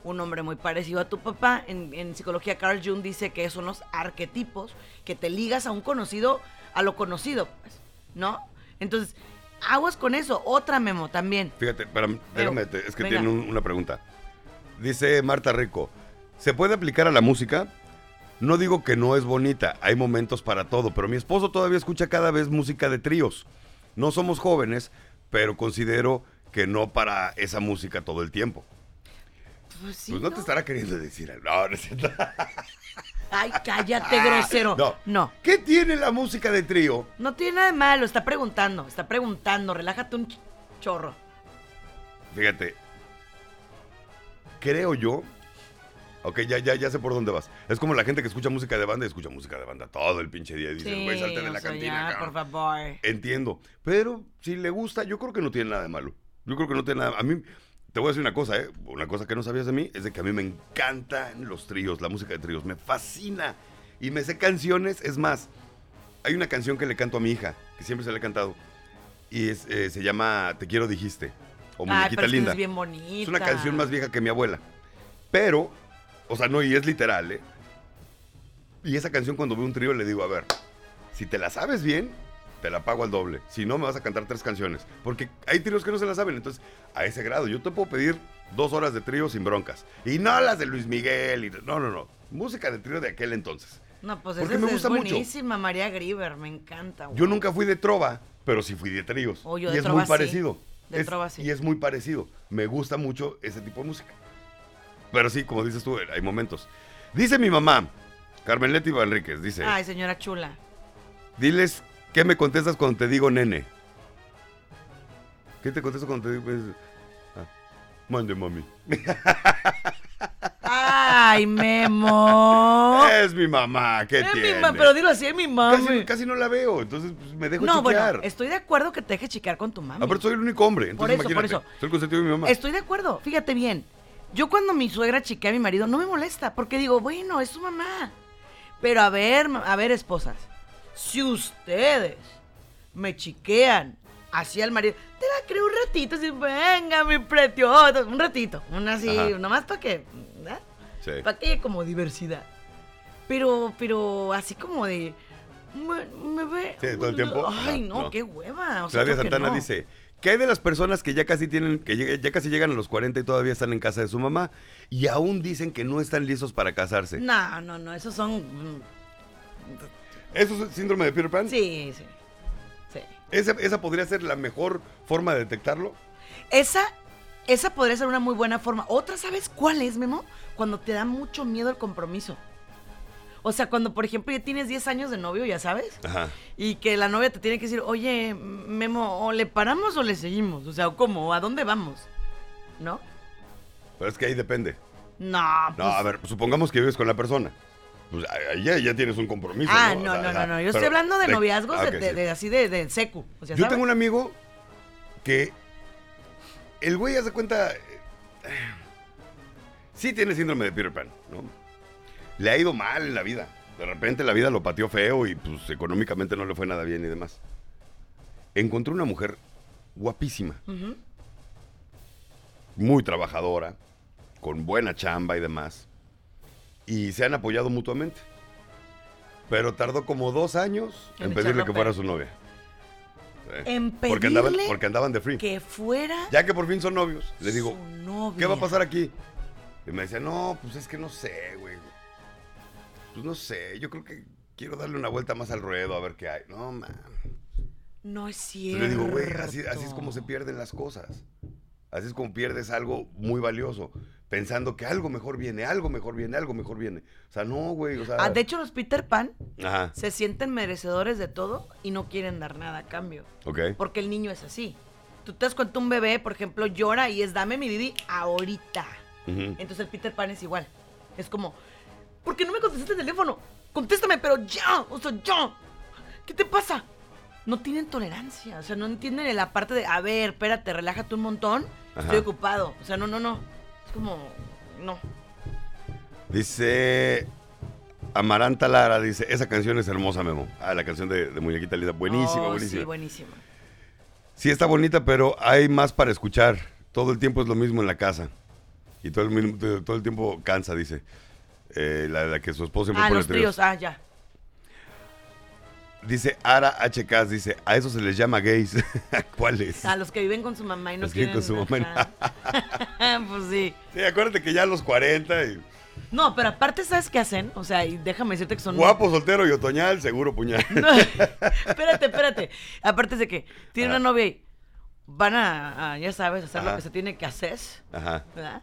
un hombre muy parecido a tu papá. En, en psicología, Carl Jung dice que son los arquetipos que te ligas a un conocido, a lo conocido, pues, ¿no? Entonces, aguas con eso. Otra memo también. Fíjate, espérame, déjame, es que venga. tiene un- una pregunta. Dice Marta Rico, ¿se puede aplicar a la música? No digo que no es bonita, hay momentos para todo, pero mi esposo todavía escucha cada vez música de tríos. No somos jóvenes, pero considero que no para esa música todo el tiempo. Pues, sí, pues no, ¿no? te estará queriendo decir algo. No, no. Ay, cállate, grosero. No. no. ¿Qué tiene la música de trío? No tiene nada de malo, está preguntando, está preguntando, relájate un ch- chorro. Fíjate, creo yo. Ok, ya, ya, ya sé por dónde vas. Es como la gente que escucha música de banda y escucha música de banda todo el pinche día y dices, güey, salte de la sea, cantina, ya, cabrón". por favor. Entiendo. Pero si le gusta, yo creo que no tiene nada de malo. Yo creo que no tiene nada. A mí, te voy a decir una cosa, ¿eh? Una cosa que no sabías de mí es de que a mí me encantan los tríos, la música de tríos. Me fascina. Y me sé canciones. Es más, hay una canción que le canto a mi hija, que siempre se le he cantado. Y es, eh, se llama Te quiero dijiste. O Ay, Muñequita pero Linda. es bien bonita. Es una canción más vieja que mi abuela. Pero, o sea, no, y es literal, ¿eh? Y esa canción cuando veo un trío le digo, a ver, si te la sabes bien, te la pago al doble. Si no, me vas a cantar tres canciones. Porque hay tríos que no se la saben. Entonces, a ese grado, yo te puedo pedir dos horas de trío sin broncas. Y no las de Luis Miguel. Y, no, no, no. Música de trío de aquel entonces. No, pues Porque esa me es mucho. buenísima, María Grieber, me encanta. Yo nunca fui de trova, pero sí fui de tríos. Oh, yo y de es trova muy sí. parecido. De Es- trova sí. Y es muy parecido. Me gusta mucho ese tipo de música. Pero sí, como dices tú, hay momentos. Dice mi mamá, Carmen Leti Enríquez, dice, Ay, señora chula. diles qué me contestas cuando te digo nene. ¿Qué te contesto cuando te digo? pues, ah, mande, mami. *laughs* Ay, Memo. Es mi mamá, ¿qué Es mi ma- pero dilo así, es mi mami. casi, casi no la veo, entonces pues, me dejo no, chiquear. bueno, estoy de acuerdo que te dejes chiquear con tu mami. Aparte soy el único hombre, entonces Por eso, por eso. Soy el consentido de mi mamá. Estoy de acuerdo, fíjate bien. Yo cuando mi suegra chiquea a mi marido no me molesta, porque digo, bueno, es su mamá. Pero a ver, a ver, esposas, si ustedes me chiquean así al marido, te la creo un ratito, así, venga, mi precioso, un ratito, una así, Ajá. nomás para que, ¿verdad? Sí. Para que haya como diversidad. Pero, pero así como de, me, me ve. Sí, todo el tiempo. Ay, no, no. qué hueva. O sea, Claudia Santana no. dice, ¿qué hay de las personas que ya casi tienen, que ya casi llegan a los 40 y todavía están en casa de su mamá y aún dicen que no están listos para casarse? No, no, no, esos son. mm, ¿Eso es el síndrome de Peter Pan? Sí, sí. Sí. ¿Esa, esa podría ser la mejor forma de detectarlo? Esa, esa podría ser una muy buena forma. Otra, ¿sabes cuál es, Memo? Cuando te da mucho miedo el compromiso. O sea, cuando, por ejemplo, ya tienes 10 años de novio, ya sabes, Ajá. y que la novia te tiene que decir, oye, Memo, ¿o le paramos o le seguimos? O sea, ¿cómo? ¿A dónde vamos? ¿No? Pero es que ahí depende. No, No, pues- a ver, supongamos que vives con la persona. Pues ahí ya, ya tienes un compromiso. Ah, no, sea, no, no, no. Yo estoy hablando de noviazgos ah, de, de- sí. de así de, de secu. O sea, Yo ¿sabes? tengo un amigo que el güey hace cuenta. eh, Sí tiene síndrome de Peter Pan, ¿no? Le ha ido mal en la vida. De repente la vida lo pateó feo y pues económicamente no le fue nada bien y demás. Encontró una mujer guapísima, muy trabajadora, con buena chamba y demás. Y se han apoyado mutuamente. Pero tardó como dos años En en, pedirle que fuera su novia. Sí. En Porque andaban, pedirle porque andaban de free. que fuera Ya que por fin son novios, le digo, novia. ¿qué va a pasar aquí? Y me decía, no, pues es que no sé, güey. Pues no sé, yo creo que quiero darle una vuelta más al ruedo a ver qué hay. No, man. No es Yo cierto. le digo, güey, así, así es como se pierden las cosas. Así es como pierdes algo muy valioso. Pensando que algo mejor viene, algo mejor viene, algo mejor viene. O sea, no, güey, o sea... Ah, de hecho, los Peter Pan Ajá, se sienten merecedores de todo y no quieren dar nada a cambio. ok. Porque el niño es así. Tú te das cuenta, un bebé, por ejemplo, llora y es dame mi Didi ahorita. Entonces el Peter Pan es igual. Es como, ¿por qué no me contestaste el teléfono? Contéstame, pero ya, o sea, ya. ¿Qué te pasa? No tienen tolerancia, o sea, no entienden la parte de, a ver, espérate, relájate un montón, estoy ocupado. O sea, no, no, no. Es como, no. Dice Amaranta Lara, dice, esa canción es hermosa, Memo. Ah, la canción de, de Muñequita Linda. Buenísima, Oh, buenísima. Sí, buenísima. Sí, está bonita, pero hay más para escuchar. Todo el tiempo es lo mismo en la casa. Y todo el, mismo- todo el tiempo cansa, dice. Eh, la, la que su esposo siempre Ah, pone los tríos, ah, ya. Dice Ara HK, dice, a eso se les llama gays. *laughs* ¿Cuáles? A los que viven con su mamá y no Los que viven quieren... con su mamá. *laughs* pues sí. Sí, acuérdate que ya a los 40 y No, pero aparte, ¿sabes qué hacen? O sea, y déjame decirte que son... *laughs* guapo, soltero y otoñal, seguro puñal. No, espérate, espérate. Aparte de que tiene Ajá. una novia y van a, a, ya sabes, hacer lo que se tiene que hacer, Ajá. ¿verdad?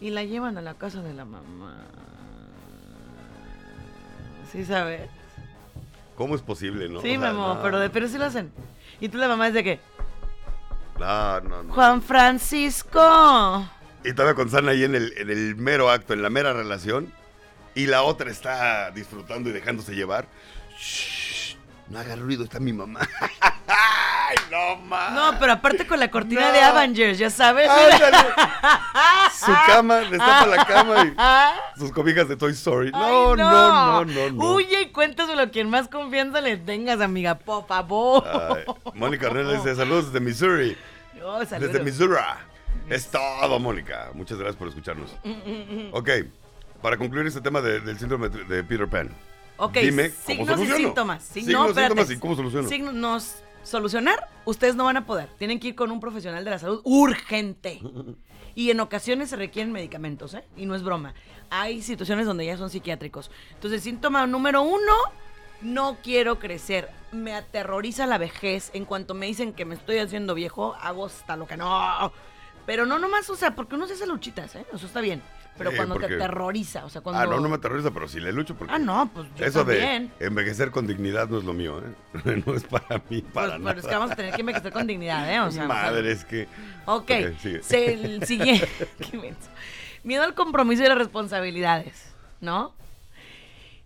Y la llevan a la casa de la mamá. ¿Sí sabes? ¿Cómo es posible, no? sí, O sea, no. pero, de, pero sí lo hacen. Y tú la mamá es de que, No, no, no. Juan Francisco. Y todavía con Sana ahí en el, en el mero acto, en la mera relación. Y la otra está disfrutando y dejándose llevar. Shh, no haga ruido, está mi mamá. Ay, no, ma. No, pero aparte con la cortina No. de Avengers, ya sabes. Ándale. *laughs* Su cama, destapa la cama y sus cobijas de Toy Story. No, Ay, no, no, no, no. Huye y cuéntaselo a quien más confianza le tengas, amiga, por favor. Ay, Mónica Ornella dice saludos desde Missouri. Oh, saludos. Desde Missouri. Es todo, Mónica. Muchas gracias por escucharnos. Ok, para concluir este tema de- del síndrome de de Peter Pan. Ok, Dime cómo signos y soluciono. síntomas. Sí, Signos, no, espérate. síntomas y cómo soluciono. Signos, nos- solucionar, ustedes no van a poder. Tienen que ir con un profesional de la salud urgente. *laughs* Y en ocasiones se requieren medicamentos, ¿eh? Y no es broma. Hay situaciones donde ya son psiquiátricos. Entonces, síntoma número uno, no quiero crecer. Me aterroriza la vejez. En cuanto me dicen que me estoy haciendo viejo, hago hasta lo que no. Pero no nomás, o sea, porque uno se hace luchitas, ¿eh? Eso está bien. Pero Sí, cuando te aterroriza, o sea, cuando... Ah, no, no me aterroriza, pero sí le lucho porque Ah, no, pues yo eso también. de envejecer con dignidad no es lo mío, ¿eh? *laughs* No es para mí, Pues, para pero nada. es que vamos a tener que envejecer con dignidad, ¿eh? O sea, Madre, es que... Ok, Ok, sigue. se- el siguiente. *laughs* *laughs* Miedo al compromiso y las responsabilidades, ¿no?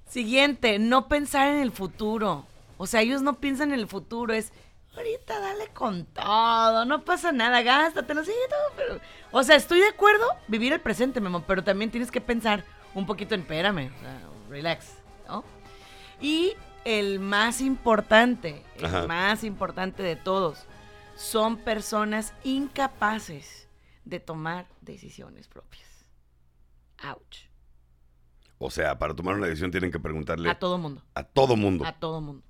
Siguiente, no pensar en el futuro. O sea, ellos no piensan en el futuro, es ahorita dale con todo, no pasa nada, gástatelo, sí, pero... O sea, estoy de acuerdo, vivir el presente, mi amor, pero también tienes que pensar un poquito en, espérame, o sea, relax, ¿no? Y el más importante, el Ajá. más importante de todos, son personas incapaces de tomar decisiones propias. Ouch. O sea, para tomar una decisión tienen que preguntarle A todo mundo. a todo mundo. A todo mundo.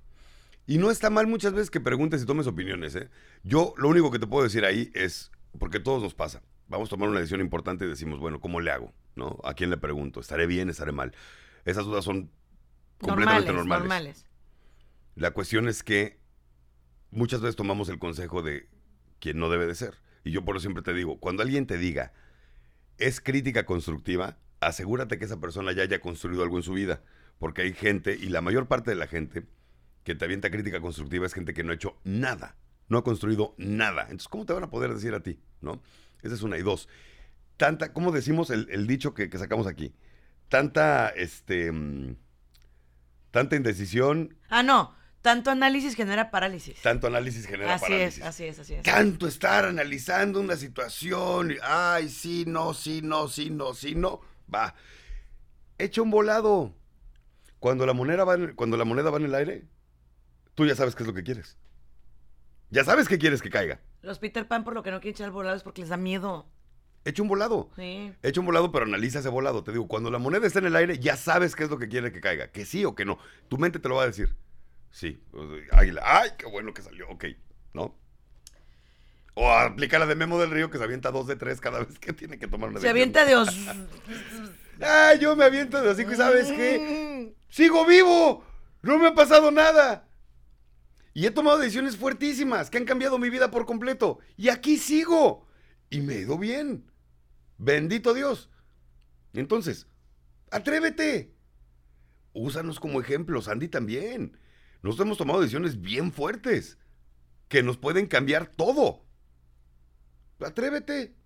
Y no está mal muchas veces que preguntes y tomes opiniones, ¿eh? Yo lo único que te puedo decir ahí es, porque todos nos pasa, vamos a tomar una decisión importante y decimos, bueno, ¿cómo le hago? ¿No? ¿A quién le pregunto? ¿Estaré bien? ¿Estaré mal? Esas dudas son completamente Normales, normales. normales. La cuestión es que muchas veces tomamos el consejo de quien no debe de ser. Y yo por eso siempre te digo, cuando alguien te diga, es crítica constructiva, asegúrate que esa persona ya haya construido algo en su vida. Porque hay gente, y la mayor parte de la gente que te avienta crítica constructiva es gente que no ha hecho nada, no ha construido nada. Entonces, ¿cómo te van a poder decir a ti? ¿No? Esa es una. Y dos, tanta, ¿cómo decimos el, el dicho que, que sacamos aquí? Tanta, este, mm, tanta indecisión, Ah, no. Tanto análisis genera parálisis. tanto análisis genera Así parálisis. es, así es, así es. Tanto estar analizando una situación, y, ay, sí, no, sí, no, sí, no, sí, no, va. Echa un volado. Cuando la moneda va en, cuando la moneda va en el aire, tú ya sabes qué es lo que quieres. Ya sabes qué quieres que caiga. Los Peter Pan por lo que no quieren echar volados es porque les da miedo. Echa un volado. Sí. Echa un volado, pero analiza ese volado. Te digo, cuando la moneda está en el aire, ya sabes qué es lo que quiere que caiga. Que sí o que no. Tu mente te lo va a decir. Sí. Águila. Ay, qué bueno que salió. Ok. ¿No? O aplica la de Memo del Río que se avienta dos de tres cada vez que tiene que tomar una Se avienta de os... *laughs* Ay, yo me aviento de hocico y ¿sabes qué? ¡Sigo vivo! ¡No me ha pasado nada! Y he tomado decisiones fuertísimas que han cambiado mi vida por completo. Y aquí sigo. Y me he ido bien. Bendito Dios. Entonces, atrévete. Úsanos como ejemplos, Andy también. Nosotros hemos tomado decisiones bien fuertes que nos pueden cambiar todo. Atrévete.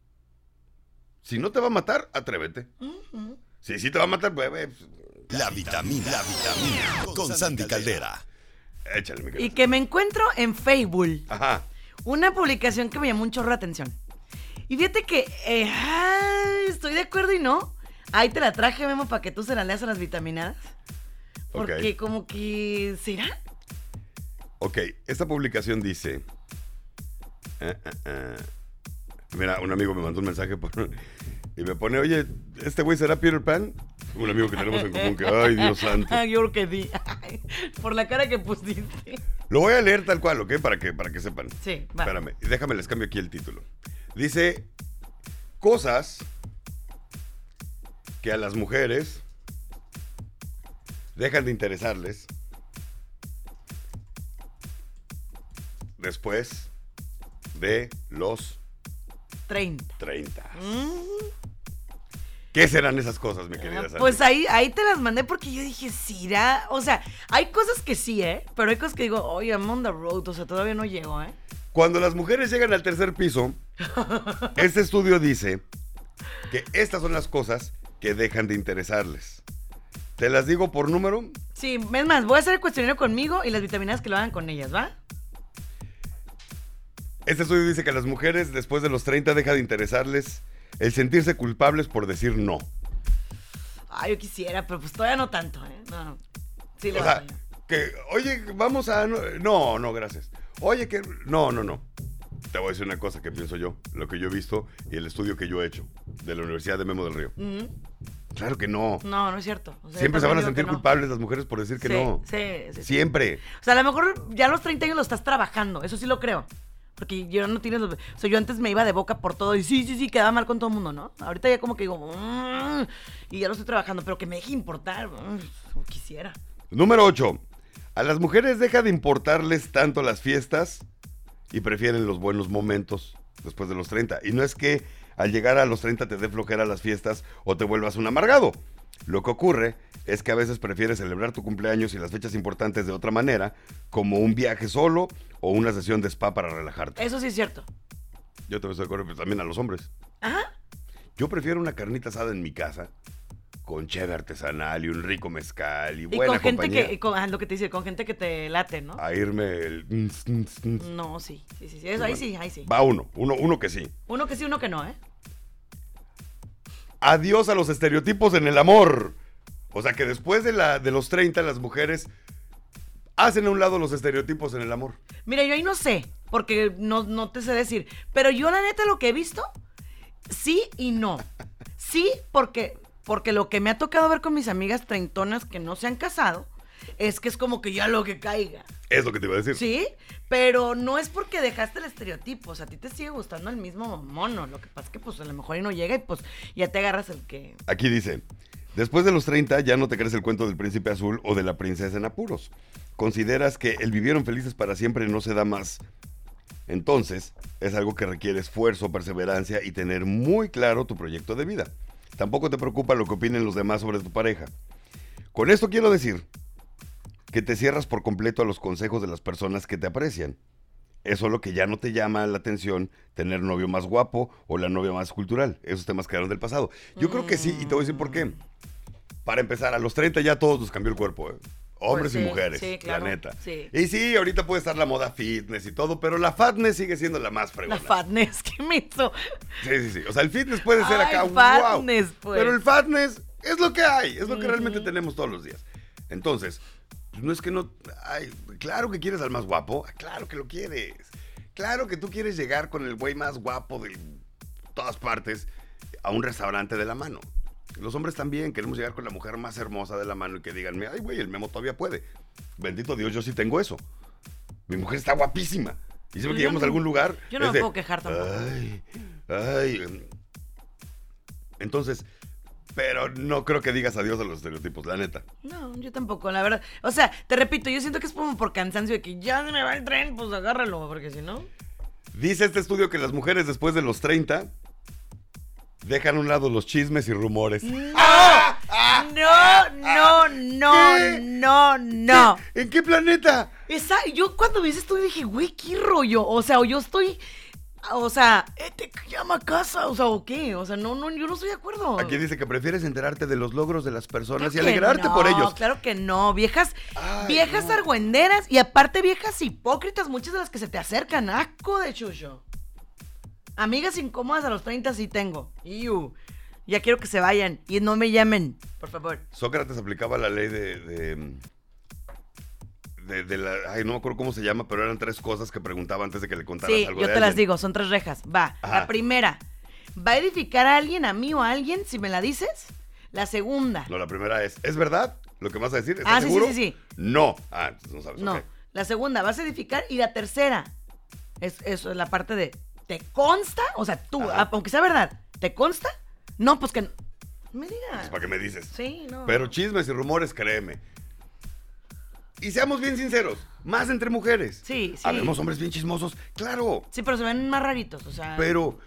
Si no te va a matar, atrévete. Si sí te va a matar, pues, pues, La vitamina, la vitamina con Sandy Caldera. Échale, mi Y que me encuentro en Facebook. Ajá. Una publicación que me llamó un chorro la atención. Y fíjate que eh, ay, estoy de acuerdo y no. Ahí te la traje, Memo, para que tú se la leas a las vitaminadas. Porque Ok. como que... ¿Será? Ok, esta publicación dice. ah, ah. Mira, un amigo me mandó un mensaje por- y me pone, oye, ¿este güey será Peter Pan? Un amigo que tenemos en común que, ay, Dios santo. *laughs* Yo creo que sí. *laughs* Por la cara que pusiste. Lo voy a leer tal cual, ¿ok? Para que, para que sepan. Sí, va. Espérame, déjame les cambio aquí el título. Dice, cosas que a las mujeres dejan de interesarles después de los 30. 30. Mm. ¿Qué serán esas cosas, mi querida Sandy? Pues ahí, ahí te las mandé porque yo dije, sí, irá. O sea, hay cosas que sí, ¿eh? Pero hay cosas que digo, oye, I'm on the road. O sea, todavía no llego, ¿eh? Cuando las mujeres llegan al tercer piso, *laughs* este estudio dice que estas son las cosas que dejan de interesarles. Te las digo por número. Sí, es más, voy a hacer el cuestionario conmigo y las vitaminas que lo hagan con ellas, ¿va? Este estudio dice que a las mujeres después de los 30 deja de interesarles el sentirse culpables por decir no. Ay, yo quisiera, pero pues todavía no tanto, ¿eh? No, no. Sí, le O sea, que, oye, vamos a... No, no, gracias. Oye, que... No, no, no. Te voy a decir una cosa que pienso yo, lo que yo he visto y el estudio que yo he hecho de la Universidad de Memo del Río. Ujú. Claro que no. No, no es cierto. O sea, Siempre se van a sentir no. culpables las mujeres por decir que Sí, no. Sí, sí, sí. Siempre. O sea, a lo mejor ya a los 30 años lo estás trabajando, eso sí lo creo. Porque yo no tienes los... O sea, yo antes me iba de boca por todo y sí, sí, sí, quedaba mal con todo el mundo, ¿no? Ahorita ya como que digo... "Mm", y ya lo estoy trabajando, pero que me deje importar, mm, como quisiera. Número 8. A las mujeres deja de importarles tanto las fiestas y prefieren los buenos momentos después de los 30. Y no es que al llegar a los 30 te dé flojera las fiestas o te vuelvas un amargado. Lo que ocurre es que a veces prefieres celebrar tu cumpleaños y las fechas importantes de otra manera, como un viaje solo o una sesión de spa para relajarte. Eso sí es cierto. Yo también estoy de acuerdo, pero también a los hombres. Ajá. Yo prefiero una carnita asada en mi casa con cheve artesanal y un rico mezcal y Y buena con gente compañía. que, y con- ah, lo que te dice, con gente que te late, ¿no? A irme el... No, sí, sí, sí, sí, eso, ahí sí, ahí sí. Va uno, uno, uno que sí. Uno que sí, uno que no, ¿eh? Adiós a los estereotipos en el amor. O sea que después de, la, de los 30 las mujeres hacen a un lado los estereotipos en el amor. Mira, yo ahí no sé, porque no, no te sé decir. Pero yo la neta lo que he visto, sí y no. Sí, porque, porque lo que me ha tocado ver con mis amigas treintonas que no se han casado, es que es como que ya lo que caiga. Es lo que te iba a decir. Sí, pero no es porque dejaste el estereotipo, o sea, a ti te sigue gustando el mismo mono. Lo que pasa es que pues a lo mejor y no llega y pues ya te agarras el que... Aquí dice, después de los 30 ya no te crees el cuento del príncipe azul o de la princesa en apuros. Consideras que el vivieron felices para siempre no se da más. Entonces, es algo que requiere esfuerzo, perseverancia y tener muy claro tu proyecto de vida. Tampoco te preocupa lo que opinen los demás sobre tu pareja. Con esto quiero decir que te cierras por completo a los consejos de las personas que te aprecian. Es solo que ya no te llama la atención tener novio más guapo o la novia más cultural. Esos temas quedaron del pasado. Yo creo que sí, y te voy a decir por qué. Para empezar, a los 30 ya todos nos cambió el cuerpo, ¿eh? Hombres Pues y mujeres, sí, claro, la neta. sí. Y sí, ahorita puede estar la moda fitness y todo, pero la fatness sigue siendo la más La fregona. fatness *laughs* que me hizo. Sí, sí, sí. O sea, el fitness puede ser Ay, acá, wow. fatness, pues. Pero el fatness es lo que hay, es lo que realmente tenemos todos los días. Entonces, pues, no es que no. Ay, claro que quieres al más guapo. Claro que lo quieres. Claro que tú quieres llegar con el güey más guapo de todas partes a un restaurante de la mano. Los hombres también queremos llegar con la mujer más hermosa de la mano y que digan, ay, güey, el memo todavía puede. Bendito Dios, yo sí tengo eso. Mi mujer está guapísima. Y siempre Yo que llegamos no- a algún lugar. yo no me puedo quejar tampoco. Ay, ay. em. Entonces, pero no creo que digas adiós a los estereotipos, la neta. No, yo tampoco, la verdad. O sea, te repito, yo siento que es como por cansancio de que ya se me va el tren, pues agárralo, porque si no. Dice este estudio que las mujeres después de los 30 dejan a un lado los chismes y rumores. ¡Ah! No, no, no, ¿Qué? no, no. ¿En qué planeta? Esa, yo cuando vi ese estudio dije, güey, qué rollo. O sea, o yo estoy. O sea, eh, te llama a casa, o sea, o qué. O sea, no, no, yo no estoy de acuerdo. Aquí dice que prefieres enterarte de los logros de las personas Claro y alegrarte no, por ellos. Claro que no, viejas, Ay, viejas no. argüenderas y aparte viejas hipócritas, muchas de las que se te acercan, asco de chucho. Amigas incómodas a los 30 sí tengo. Iu. Ya quiero que se vayan y no me llamen, por favor. Sócrates aplicaba la ley de, de, de- de la... Ay, no me acuerdo cómo se llama, pero eran tres cosas que preguntaba antes de que le contaras Sí, algo yo de te las digo, son tres rejas. Va, Ajá. la primera, ¿va a edificar a alguien, a mí o a alguien, si me la dices? La segunda, No, la primera es, ¿es verdad lo que vas a decir? ¿Estás Ah, sí, sí, seguro? sí, sí. No. Ah, entonces no sabes. no. La segunda, ¿vas a edificar? Y la tercera, es, es la parte de, ¿te consta? O sea, tú, Ajá. aunque sea verdad, ¿te consta? No, pues que no. Me digas. ¿Para qué me dices? Sí, no. Pero chismes y rumores, créeme. Y seamos bien sinceros, más entre mujeres. Sí, sí. Habemos hombres bien chismosos, claro. Sí, pero se ven más raritos, o sea. Pero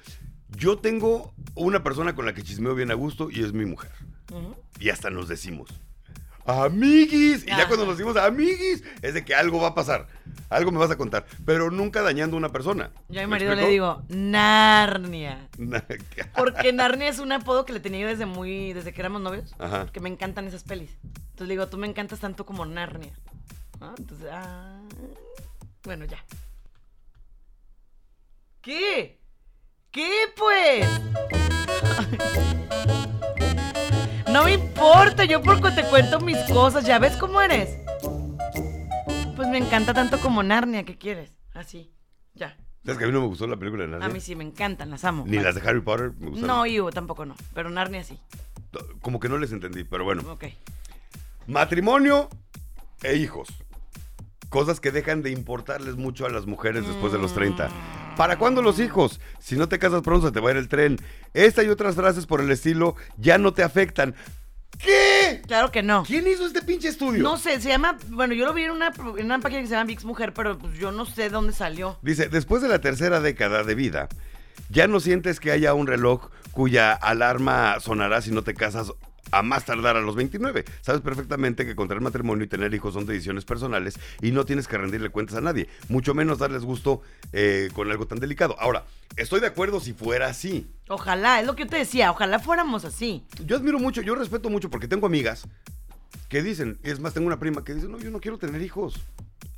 yo tengo una persona con la que chismeo bien a gusto y es mi mujer. Y hasta nos decimos, amiguis. Y ya cuando nos decimos amiguis, es de que algo va a pasar. Algo me vas a contar. Pero nunca dañando a una persona. Yo a mi ¿Me marido le digo, Narnia. Na- *laughs* Porque Narnia es un apodo que le tenía yo desde muy, desde que éramos novios. Ajá. Que me encantan esas pelis. Entonces le digo, tú me encantas tanto como Narnia. Entonces, ah, bueno, ya. ¿Qué? ¿Qué pues? *laughs* No me importa, yo porque te cuento mis cosas, ¿ya ves cómo eres? Pues me encanta tanto como Narnia, ¿qué quieres? Así, ya. ¿Sabes que a mí no me gustó la película de Narnia? A mí sí me encantan, las amo. Ni las de Harry Potter me gustaron. No, yo tampoco no, pero Narnia sí. Como que no les entendí, pero bueno. Ok. Matrimonio e hijos. Cosas que dejan de importarles mucho a las mujeres después de los 30. ¿Para cuándo los hijos? Si no te casas pronto se te va a ir el tren. Esta y otras frases por el estilo ya no te afectan. ¿Qué? Claro que no. ¿Quién hizo este pinche estudio? No sé, se llama, bueno, yo lo vi en una, en una página que se llama Vix Mujer, pero pues yo no sé dónde salió. Dice, después de la tercera década de vida, ya no sientes que haya un reloj cuya alarma sonará si no te casas a más tardar a los 29. Sabes perfectamente que contraer matrimonio y tener hijos son decisiones personales y no tienes que rendirle cuentas a nadie, mucho menos darles gusto eh, con algo tan delicado. Ahora, estoy de acuerdo si fuera así. Ojalá, es lo que yo te decía, ojalá fuéramos así. Yo admiro mucho, yo respeto mucho porque tengo amigas que dicen, es más, tengo una prima que dice, no, yo no quiero tener hijos.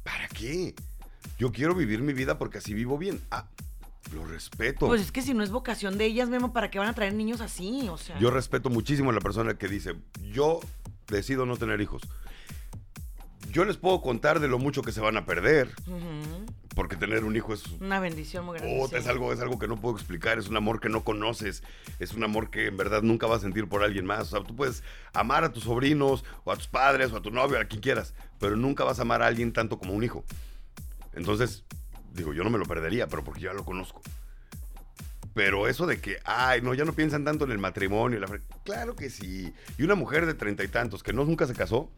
¿Para qué? Yo quiero vivir mi vida porque así vivo bien. Ah, lo respeto. Pues es que si no es vocación de ellas, Memo, ¿para qué van a traer niños así? O sea. Yo respeto muchísimo a la persona que dice, yo decido no tener hijos. Yo les puedo contar de lo mucho que se van a perder, porque tener un hijo es, Una bendición muy grande. Es, algo, es algo que no puedo explicar, es un amor que no conoces, es un amor que en verdad nunca vas a sentir por alguien más. O sea, tú puedes amar a tus sobrinos, o a tus padres, o a tu novio, a quien quieras, pero nunca vas a amar a alguien tanto como un hijo. Entonces, digo, yo no me lo perdería, pero porque ya lo conozco. Pero eso de que, ay, no, ya no piensan tanto en el matrimonio. la Claro que sí. Y una mujer de treinta y tantos que no nunca se casó,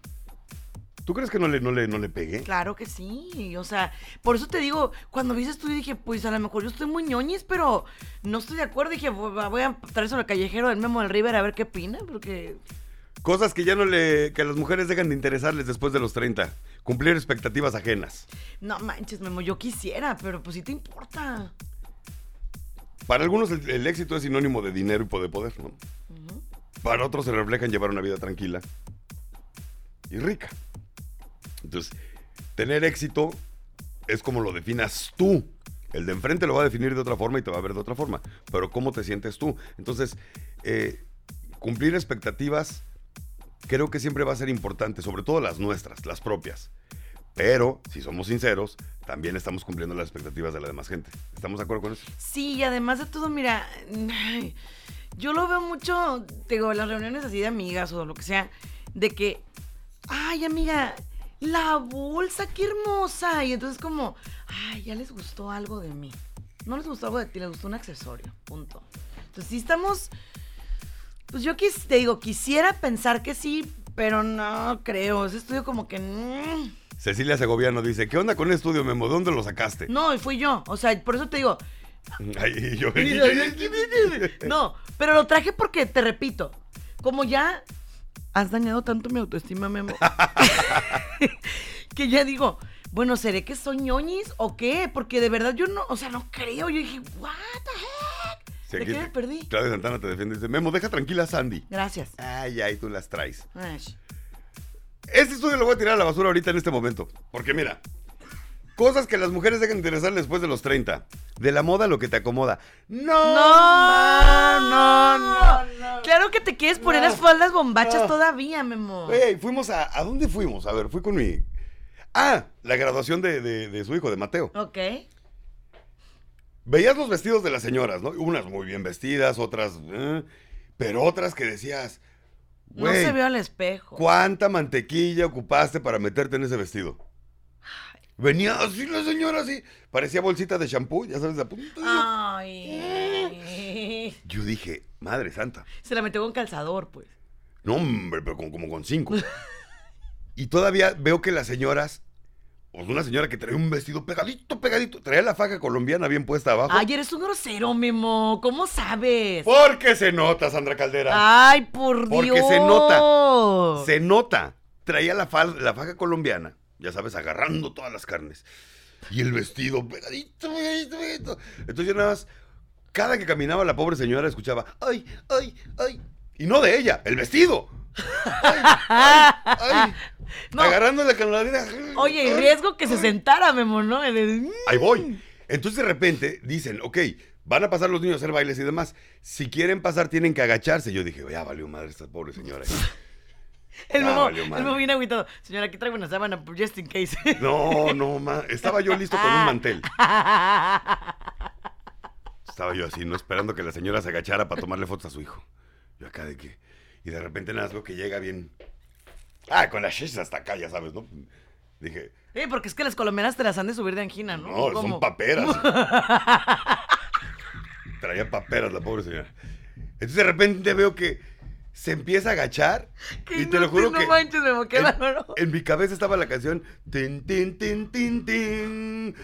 ¿tú crees que no le, no le, no le pegué? Claro que sí, o sea, por eso te digo, cuando vi ese estudio dije, pues a lo mejor yo estoy muy ñoñis, pero no estoy de acuerdo. Dije, "Voy- a traer sobre el callejero del Memo del River a ver qué opina, porque Cosas que ya no le. que a las mujeres dejan de interesarles después de los 30. Cumplir expectativas ajenas. No manches, Memo, yo quisiera, pero pues sí te importa. Para algunos el, el éxito es sinónimo de dinero y de poder, ¿no? Para otros se refleja en llevar una vida tranquila y rica. Entonces, tener éxito es como lo definas tú. El de enfrente lo va a definir de otra forma y te va a ver de otra forma. Pero ¿cómo te sientes tú? Entonces, eh, cumplir expectativas creo que siempre va a ser importante, sobre todo las nuestras, las propias. Pero, si somos sinceros, también estamos cumpliendo las expectativas de la demás gente. ¿Estamos de acuerdo con eso? Sí, y además de todo, mira, yo lo veo mucho, digo, las reuniones así de amigas o lo que sea, de que, ay, amiga, la bolsa, qué hermosa. Y entonces como, ay, ya les gustó algo de mí. No les gustó algo de ti, les gustó un accesorio, punto. Entonces sí estamos, pues yo quis, te digo, quisiera pensar que sí, pero no creo. Ese estudio como que... mm, Cecilia Segoviano dice, ¿qué onda con el estudio, Memo? ¿De dónde lo sacaste? no, y fui yo. O sea, por eso te digo, *laughs* Ay, yo- No, pero lo traje porque, te repito, como ya has dañado tanto mi autoestima, Memo, *laughs* que ya digo, bueno, ¿seré que soy ñoñis o qué? Porque de verdad yo no, o sea, no creo. Yo dije, what the heck? Sí, ¿De qué te- me perdí? Claudia Santana te defiende y dice, Memo, deja tranquila a Sandy. Gracias. Ay, ay, tú las traes. Ay, Este estudio lo voy a tirar a la basura ahorita en este momento. Porque mira, cosas que las mujeres dejan de interesar después de los 30. De la moda lo que te acomoda. No, No, no, no, no. Claro que te quieres poner No. las faldas bombachas No. todavía, Memo. Güey, fuimos a... ¿A dónde fuimos? A ver, fui con mi... Ah, la graduación de, de- de su hijo, de Mateo. Ok. Veías los vestidos de las señoras, ¿no? Unas muy bien vestidas, otras... eh, pero otras que decías... No se vio al espejo. ¿Cuánta mantequilla ocupaste para meterte en ese vestido? Venía así la señora, así. Parecía bolsita de shampoo, ya sabes, punta. Ay. *laughs* Yo dije, madre santa. Se la metió con calzador, pues. No, hombre, pero con- como con cinco. y todavía veo que las señoras, pues una señora que traía un vestido pegadito, pegadito, traía la faja colombiana bien puesta abajo. Ay, eres un grosero, Memo. ¿Cómo sabes? Porque se nota, Sandra Caldera. Ay, por Porque Dios. se nota. Se nota. Traía la, fal- la faja colombiana, ya sabes, agarrando todas las carnes. Y el vestido pegadito, pegadito, pegadito. Entonces yo nada más, cada que caminaba la pobre señora escuchaba, ay, ay, ay. Y no de ella, el vestido. *laughs* Ay, ay, ay. *laughs* No. Agarrando la canalera. Oye, y riesgo que se sentara, Memo, ¿no? Ahí voy. Entonces de repente dicen, ok, van a pasar los niños a hacer bailes y demás. Si quieren pasar, tienen que agacharse. Yo dije, ya valió madre esta pobre señora. *laughs* El Ya Memo, viene agüitado. Señora, aquí traigo una sábana, just in case. *laughs* No, no, ma. Estaba yo listo con un mantel. Estaba yo así, no esperando que la señora se agachara para tomarle fotos a su hijo. Yo acá de que. Y de repente nada que llega bien. Ah, con las shishas hasta acá, ya sabes, ¿no? Dije, Eh, porque es que las colombianas te las han de subir de angina, ¿no? no, ¿Cómo? son paperas. Traía paperas la pobre señora. Entonces de repente veo que se empieza a agachar. Y te lo juro inútil, que. No manches, qué en, en mi cabeza estaba la canción. Tin, tin, tin, tin, tin.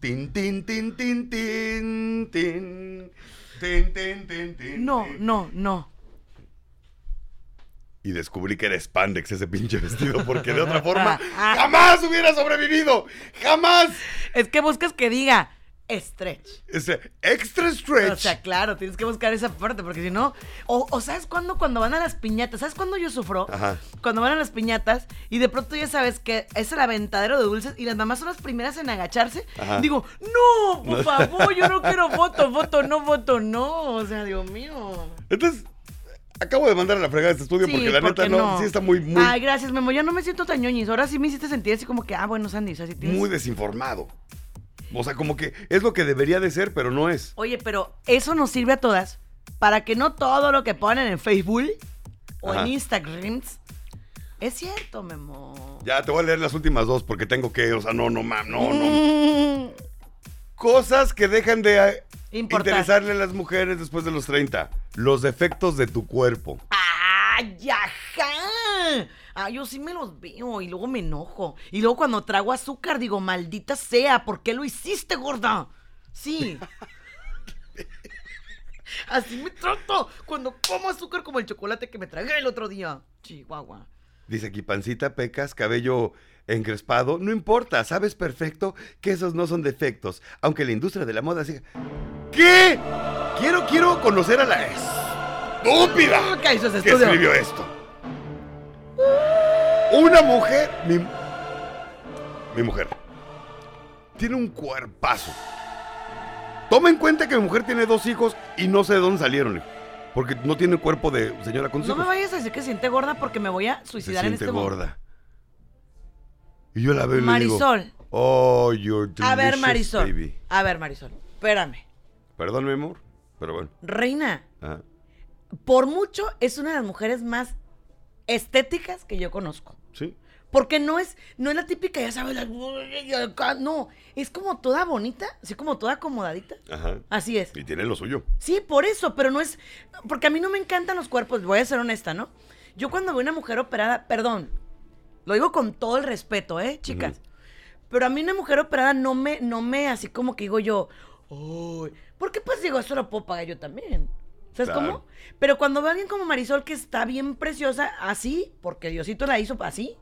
Tin, tin, tin, tin, tin, tin. Tin, tin, tin, tin, No, no, no. Y descubrí que era spandex ese pinche vestido, porque de otra *laughs* forma jamás hubiera sobrevivido. ¡Jamás! Es que buscas que diga stretch. Ese extra stretch. O sea, claro, tienes que buscar esa parte, porque si no. O, o ¿sabes cuándo? Cuando van a las piñatas. ¿Sabes cuándo yo sufro? Ajá. Cuando van a las piñatas y de pronto ya sabes que es el aventadero de dulces y las mamás son las primeras en agacharse. Ajá. Digo, no, por favor, yo no quiero *laughs* foto, foto, no, foto, no. O sea, Dios mío. Entonces, acabo de mandar a la fregada este estudio Sí, porque la neta no, sí está muy, muy, Ay, gracias, Memo. Ya no me siento tan ñoñis. Ahora sí me hiciste sentir así como que, ah, bueno, Sandy, o sea, sí tienes... muy desinformado. O sea, como que es lo que debería de ser, pero no es. Oye, pero eso nos sirve a todas para que no todo lo que ponen en Facebook o Ajá. en Instagram es cierto, Memo. Ya te voy a leer las últimas dos porque tengo que, o sea, no, no, mam, no, no. Mm, *laughs* Cosas que dejan de interesarle a las mujeres después de los 30. Los defectos de tu cuerpo. ¡Ay, ajá! Ah, yo sí me los veo y luego me enojo. Y luego cuando trago azúcar digo, maldita sea, ¿por qué lo hiciste, gorda? Sí. *laughs* Así me trato cuando como azúcar como el chocolate que me tragué el otro día. Chihuahua. Dice aquí, pancita, pecas, cabello encrespado. No importa, sabes perfecto que esos no son defectos. Aunque la industria de la moda siga. ¿Qué? Quiero, quiero conocer a la estúpida ¿Qué hizo ese que estudio? escribió esto. Una mujer, mi, mi mujer, tiene un cuerpazo. Toma en cuenta que mi mujer tiene dos hijos y no sé de dónde salieron. hijo, Porque no tiene cuerpo de señora con No me hijos. vayas a decir que siente gorda porque me voy a Se suicidar en siente este momento. gorda. Y yo la veo y le Marisol. digo, oh, you're A ver, delicious, Marisol. baby". A ver, Marisol. Espérame. Perdón, mi amor, pero bueno. Reina, Ajá. por mucho es una de las mujeres más estéticas que yo conozco. Sí. Porque no es, no es la típica, ya sabes, la- no, es como toda bonita, así como toda acomodadita. Ajá. Así es. Y tiene lo suyo. Sí, por eso, pero no es, porque a mí no me encantan los cuerpos, voy a ser honesta, ¿no? Yo cuando veo una mujer operada, perdón, lo digo con todo el respeto, ¿eh, chicas? Pero a mí una mujer operada no me, no me, así como que digo yo, uy, porque pues digo, eso lo puedo pagar yo también. ¿Sabes Claro. cómo? Pero cuando veo a alguien como Marisol que está bien preciosa, así, porque Diosito la hizo así,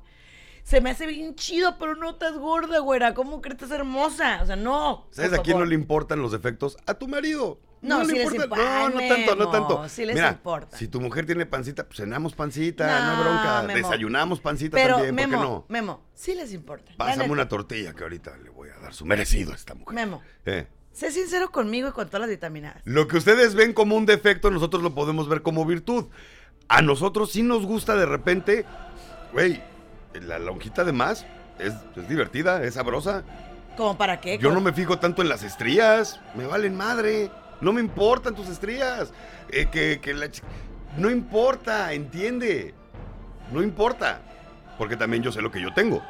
se me hace bien chido, pero no estás gorda, güera. ¿Cómo crees que estás hermosa? O sea, no. ¿Sabes por a quién no le importan los defectos? A tu marido. No, sí le les importa. No, no tanto, no Memo, tanto. sí les Mira, importa. Si tu mujer tiene pancita, pues cenamos pancita, no, No, bronca. Memo. Desayunamos pancita Pero, también, ¿por Memo, qué no? Memo, sí les importa. Pásame una tortilla que ahorita le voy a dar su merecido a esta mujer. Memo, Eh. Sé sincero conmigo y con todas las vitaminas. Lo que ustedes ven como un defecto, nosotros lo podemos ver como virtud. A nosotros sí nos gusta de repente, güey, la lonjita de más es, es divertida, es sabrosa. ¿Cómo para qué? Yo no me fijo tanto en las estrías, me valen madre, no me importan tus estrías. Eh, que, que la no importa, entiende, no importa, porque también yo sé lo que yo tengo.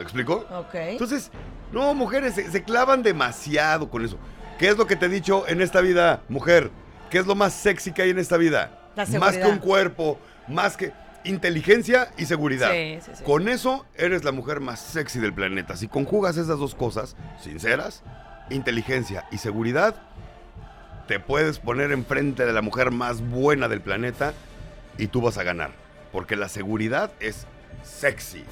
¿Me explico? Ok. Entonces, no, mujeres, se, se clavan demasiado con eso. ¿Qué es lo que te he dicho en esta vida, mujer? ¿Qué es lo más sexy que hay en esta vida? La más que seguridad. un cuerpo, más que inteligencia y seguridad. Sí, sí, sí. Con eso eres la mujer más sexy del planeta. Si conjugas esas dos cosas, sinceras, inteligencia y seguridad, te puedes poner enfrente de la mujer más buena del planeta y tú vas a ganar. Porque la seguridad es sexy,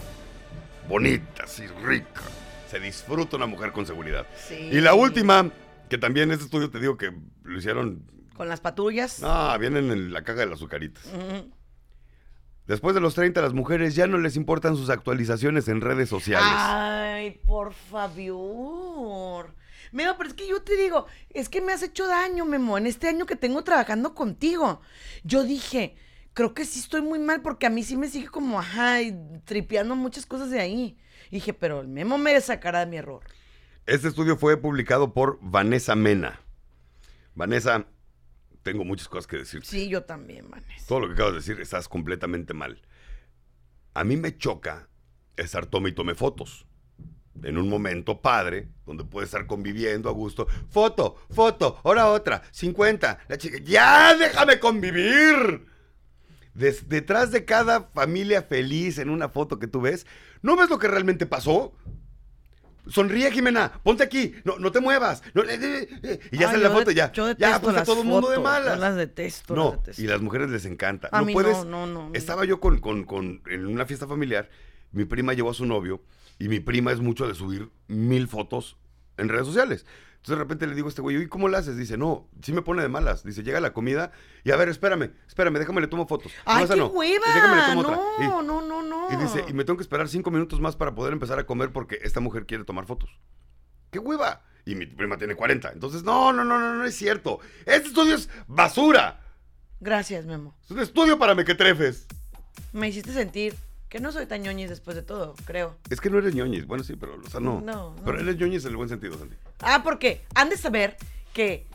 bonita, así rica. Se disfruta una mujer con seguridad. Sí. Y la última, que también este estudio te digo que lo hicieron. Con las patrullas. Ah, vienen en la caja de las azucaritas. Después de los 30, a las mujeres ya no les importan sus actualizaciones en redes sociales. Ay, por favor. Memo, pero es que yo te digo, es que me has hecho daño, Memo, en este año que tengo trabajando contigo. Yo dije, creo que sí estoy muy mal porque a mí sí me sigue como, ajá, y tripeando muchas cosas de ahí. Y dije, pero el Memo me sacará de mi error. Este estudio fue publicado por Vanessa Mena. Vanessa, tengo muchas cosas que decir. Sí, yo también, Vanessa. Todo lo que acabas de decir estás completamente mal. A mí me choca estar tome y tome fotos. En un momento padre, donde puedes estar conviviendo a gusto. Foto, foto, ahora otra, 50. La chica, ¡ya déjame convivir! Des- detrás de cada familia feliz en una foto que tú ves, ¿no ves lo que realmente pasó? sonríe, Jimena, ponte aquí, no, no te muevas. no, eh, eh, eh", y ya sale la foto, de- ya. yo ya, pues a todo el mundo de malas. yo las detesto, No, las detesto. y las mujeres les encanta. A no mí puedes. no, no, no, no. Estaba yo con, con, con- en una fiesta familiar, mi prima llevó a su novio, y mi prima es mucho de subir mil fotos en redes sociales. Entonces de repente le digo a este güey, ¿y cómo lo haces? Dice, no, sí me pone de malas. Dice, llega la comida y a ver, espérame, espérame, déjame le tomo fotos. No, ¡Ay, esa qué no. hueva! Déjame le tomo otra. Y- No, no, no, no. y dice, y me tengo que esperar cinco minutos más para poder empezar a comer porque esta mujer quiere tomar fotos. ¡Qué hueva! Y mi prima tiene 40. Entonces, no, no, no, no, no es cierto. Este estudio es basura. Gracias, Memo. Es un estudio para mequetrefes. Me hiciste sentir que no soy tan ñoñis después de todo, creo. Es que no eres ñoñis. Bueno, sí, pero, o sea, no. No, no. Pero eres ñoñis en el buen sentido, Sandy. Ah, porque han de saber que.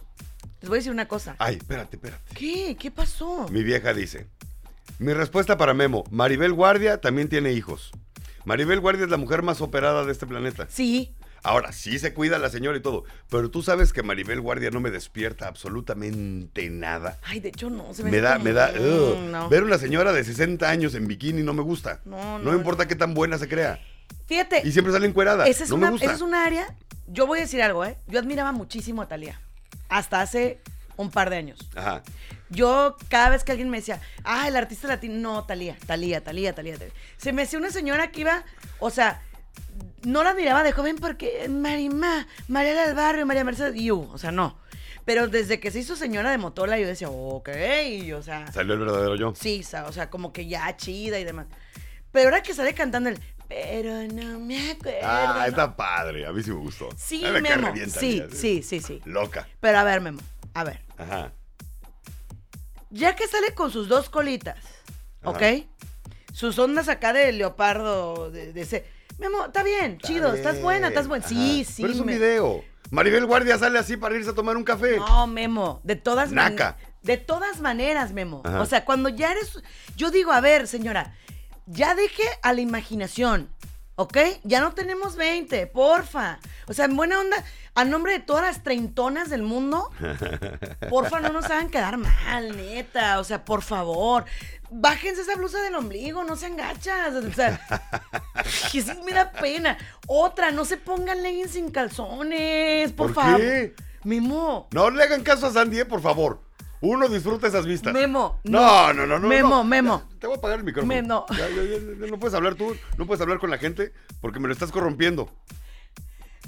Les voy a decir una cosa. Ay, espérate, espérate. ¿Qué? ¿Qué pasó? Mi vieja dice. Mi respuesta para Memo. Maribel Guardia también tiene hijos. Maribel Guardia es la mujer más operada de este planeta. Sí. Ahora, sí se cuida la señora y todo, pero tú sabes que Maribel Guardia no me despierta absolutamente nada. Ay, de hecho, no. Se me, Me da, como- me da, no. ver una señora de 60 años en bikini no me gusta. No, No, no, importa qué tan buena se crea. Fíjate. Y siempre sale encuerada. Esa es, no una, me gusta. esa es una área. Yo voy a decir algo, ¿eh? Yo admiraba muchísimo a Talía. Hasta hace un par de años. Ajá. Yo, cada vez que alguien me decía, ah, el artista latino, no, Talía, Talía, Talía, Talía, Talía. Se me hacía una señora que iba, o sea, no la admiraba de joven porque Marimá, María del Barrio, María Mercedes, y uh, o sea, no. Pero desde que se hizo señora de Motola, yo decía, ok, o sea, Salió el verdadero yo. sí, o sea, como que ya chida y demás. Pero ahora que sale cantando el, pero no me acuerdo. Ah, no". está padre. A mí sí me gustó. Sí, me Memo. Sí, sí, sí, sí. Loca. Pero a ver, Memo, a ver. Ajá. Ya que sale con sus dos colitas, Ajá. ¿ok? Sus ondas acá de leopardo, de, de ese. Memo, está bien, Está chido, estás buena, estás buena. Ajá. Sí, sí. Pero es un me- video. Maribel Guardia sale así para irse a tomar un café. No, Memo, de todas man- Naca. De todas maneras, Memo. Ajá. O sea, cuando ya eres. Yo digo, a ver, señora, ya deje a la imaginación, ¿ok? Ya no tenemos 20, porfa. O sea, en buena onda, a nombre de todas las treintonas del mundo, *laughs* porfa, no nos hagan quedar mal, neta. O sea, por favor. Bájense esa blusa del ombligo, no sean gachas. O sea, *laughs* que sí me da pena. Otra, no se pongan leggings sin calzones, por, ¿Por favor. qué? Memo, No le hagan caso a Sandy, eh, por favor. Uno disfruta esas vistas. Memo, No, no, no, no. Memo, no. Memo. Ya, Te voy a apagar el micrófono. Me- no. Ya, ya, no puedes hablar tú, no puedes hablar con la gente porque me lo estás corrompiendo.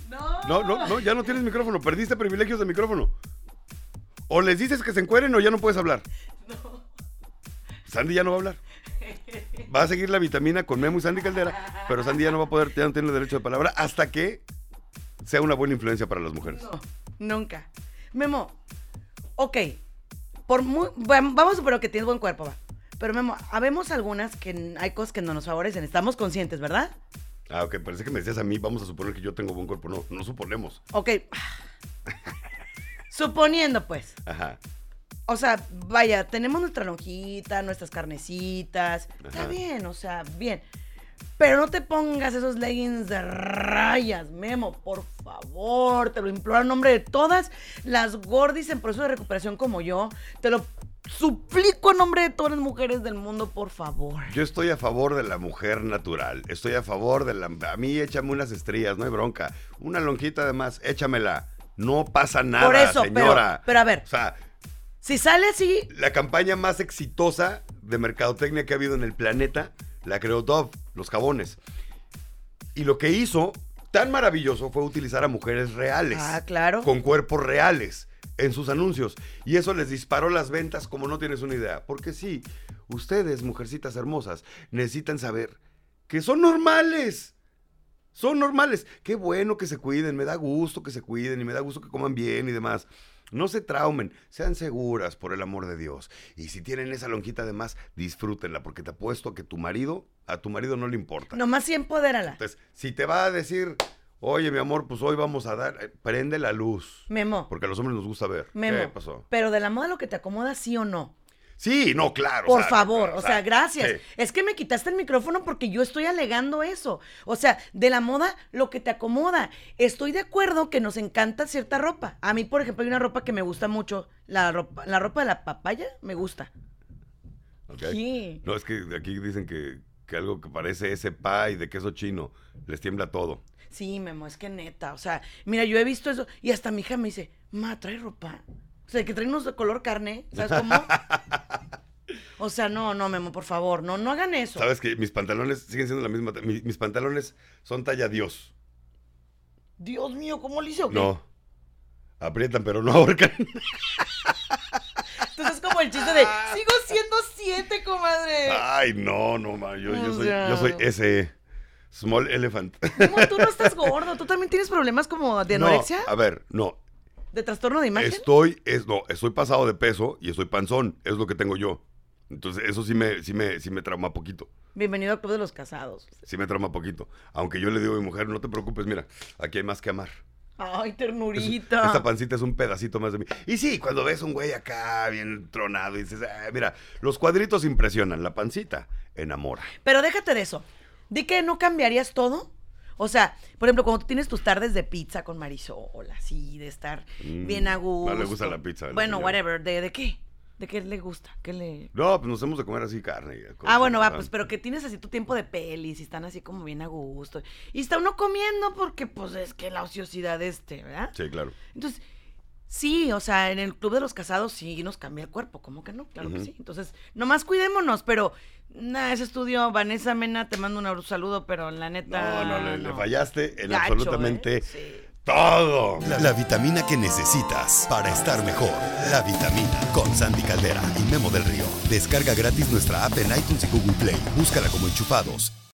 No. No, no, no, ya no tienes micrófono, perdiste privilegios de micrófono. O les dices que se encueren o ya no puedes hablar. Sandy ya no va a hablar. Va a seguir la vitamina con Memo y Sandy Caldera, pero Sandy ya no va a poder, ya no tiene derecho de palabra hasta que sea una buena influencia para las mujeres. No, nunca. Memo, ok. Por muy, vam- vamos a suponer que tienes buen cuerpo, va. Pero Memo, habemos algunas que hay cosas que no nos favorecen. Estamos conscientes, ¿verdad? Ah, ok, parece que me decías a mí, vamos a suponer que yo tengo buen cuerpo. No, no suponemos. Ok. Suponiendo, pues. Ajá. O sea, vaya, tenemos nuestra lonjita, nuestras carnecitas. Está bien, o sea, bien. Pero no te pongas esos leggings de rayas, Memo, por favor. Te lo imploro en nombre de todas las gordis en proceso de recuperación como yo. Te lo suplico en nombre de todas las mujeres del mundo, por favor. Yo estoy a favor de la mujer natural. Estoy a favor de la. A mí échame unas estrellas, no hay bronca. Una lonjita además, échamela. No pasa nada, Por eso, pero- señora. pero a ver. O sea, Si sale así, la campaña más exitosa de mercadotecnia que ha habido en el planeta la creó Dove, los jabones. Y lo que hizo tan maravilloso fue utilizar a mujeres reales. Ah, claro. Con cuerpos reales en sus anuncios. Y eso les disparó las ventas como no tienes una idea. Porque sí, ustedes, mujercitas hermosas, necesitan saber que son normales. Son normales. Qué bueno que se cuiden, me da gusto que se cuiden y me da gusto que coman bien y demás. No se traumen, sean seguras por el amor de Dios. Y si tienen esa lonjita de más, disfrútenla, porque te apuesto a que tu marido, a tu marido no le importa. nomás sí empodérala. Entonces, si te va a decir, oye, mi amor, pues hoy vamos a dar, eh, prende la luz. Memo, Porque a los hombres nos gusta ver. Memo. ¿Qué pasó? Pero de la moda lo que te acomoda, sí o no. Sí, no, claro. o Por sea, favor, o o sea, gracias. sí. Es que me quitaste el micrófono porque yo estoy alegando eso. O sea, de la moda, lo que te acomoda. Estoy de acuerdo que nos encanta cierta ropa. A mí, por ejemplo, hay una ropa que me gusta mucho. La ropa, la ropa de la papaya me gusta. Sí. No, es que aquí dicen que, que algo que parece ese pie de queso chino les tiembla todo. Sí, Memo, es que neta, o sea, mira, yo he visto eso y hasta mi hija me dice, ma, trae ropa. O sea, que trae unos de color carne, ¿sabes *laughs* cómo? o sea, no, no, Memo, por favor, no, no hagan eso. Sabes que mis pantalones siguen siendo la misma. mi- mis pantalones son talla Dios. Dios mío, ¿cómo le hice o qué? No. Aprietan, pero no ahorcan. Entonces es como el chiste de, *laughs* sigo siendo siete, comadre. Ay, no, no, ma. Yo, yo O soy, sea- yo soy ese. Small elephant. Memo, tú no estás gordo, tú también tienes problemas como de *laughs* No, anorexia, a ver, no. De trastorno de imagen. Estoy, es, no, estoy pasado de peso y estoy panzón. Es lo que tengo yo. Entonces, eso sí me, sí me, sí me trauma poquito. Bienvenido al Club de los Casados. Sí me trauma poquito. Aunque yo le digo a mi mujer, no te preocupes, mira, aquí hay más que amar. Ay, Es- ternurita. Esta pancita es un pedacito más de mí. Y sí, cuando ves un güey acá bien tronado y dices, "Ah, mira, los cuadritos impresionan, la pancita enamora. Pero déjate de eso. Di que no cambiarías todo. O sea, por ejemplo, cuando tú tienes tus tardes de pizza con Marisol, así, de estar Mm, bien a gusto. no le gusta la pizza Bueno, señora. whatever. ¿De, de qué? ¿De qué le gusta? ¿Qué le...? No, pues nos hemos de comer así carne. y Ah, cosas, bueno, va, pues, pero que tienes así tu tiempo de pelis y están así como bien a gusto. Y está uno comiendo porque, pues, es que la ociosidad este, ¿verdad? Sí, claro. Entonces, sí, o sea, en el Club de los Casados sí nos cambia el cuerpo, ¿cómo que no? Claro que sí. Entonces, nomás cuidémonos, pero, nada, ese estudio, Vanessa Mena, te mando un saludo, pero la neta... No, no, le, le fallaste en Gacho, absolutamente ¿eh? Sí. todo. La, la vitamina que necesitas para estar mejor. La vitamina con Sandy Caldera y Memo del Río. Descarga gratis nuestra app en iTunes y Google Play. Búscala como enchufados.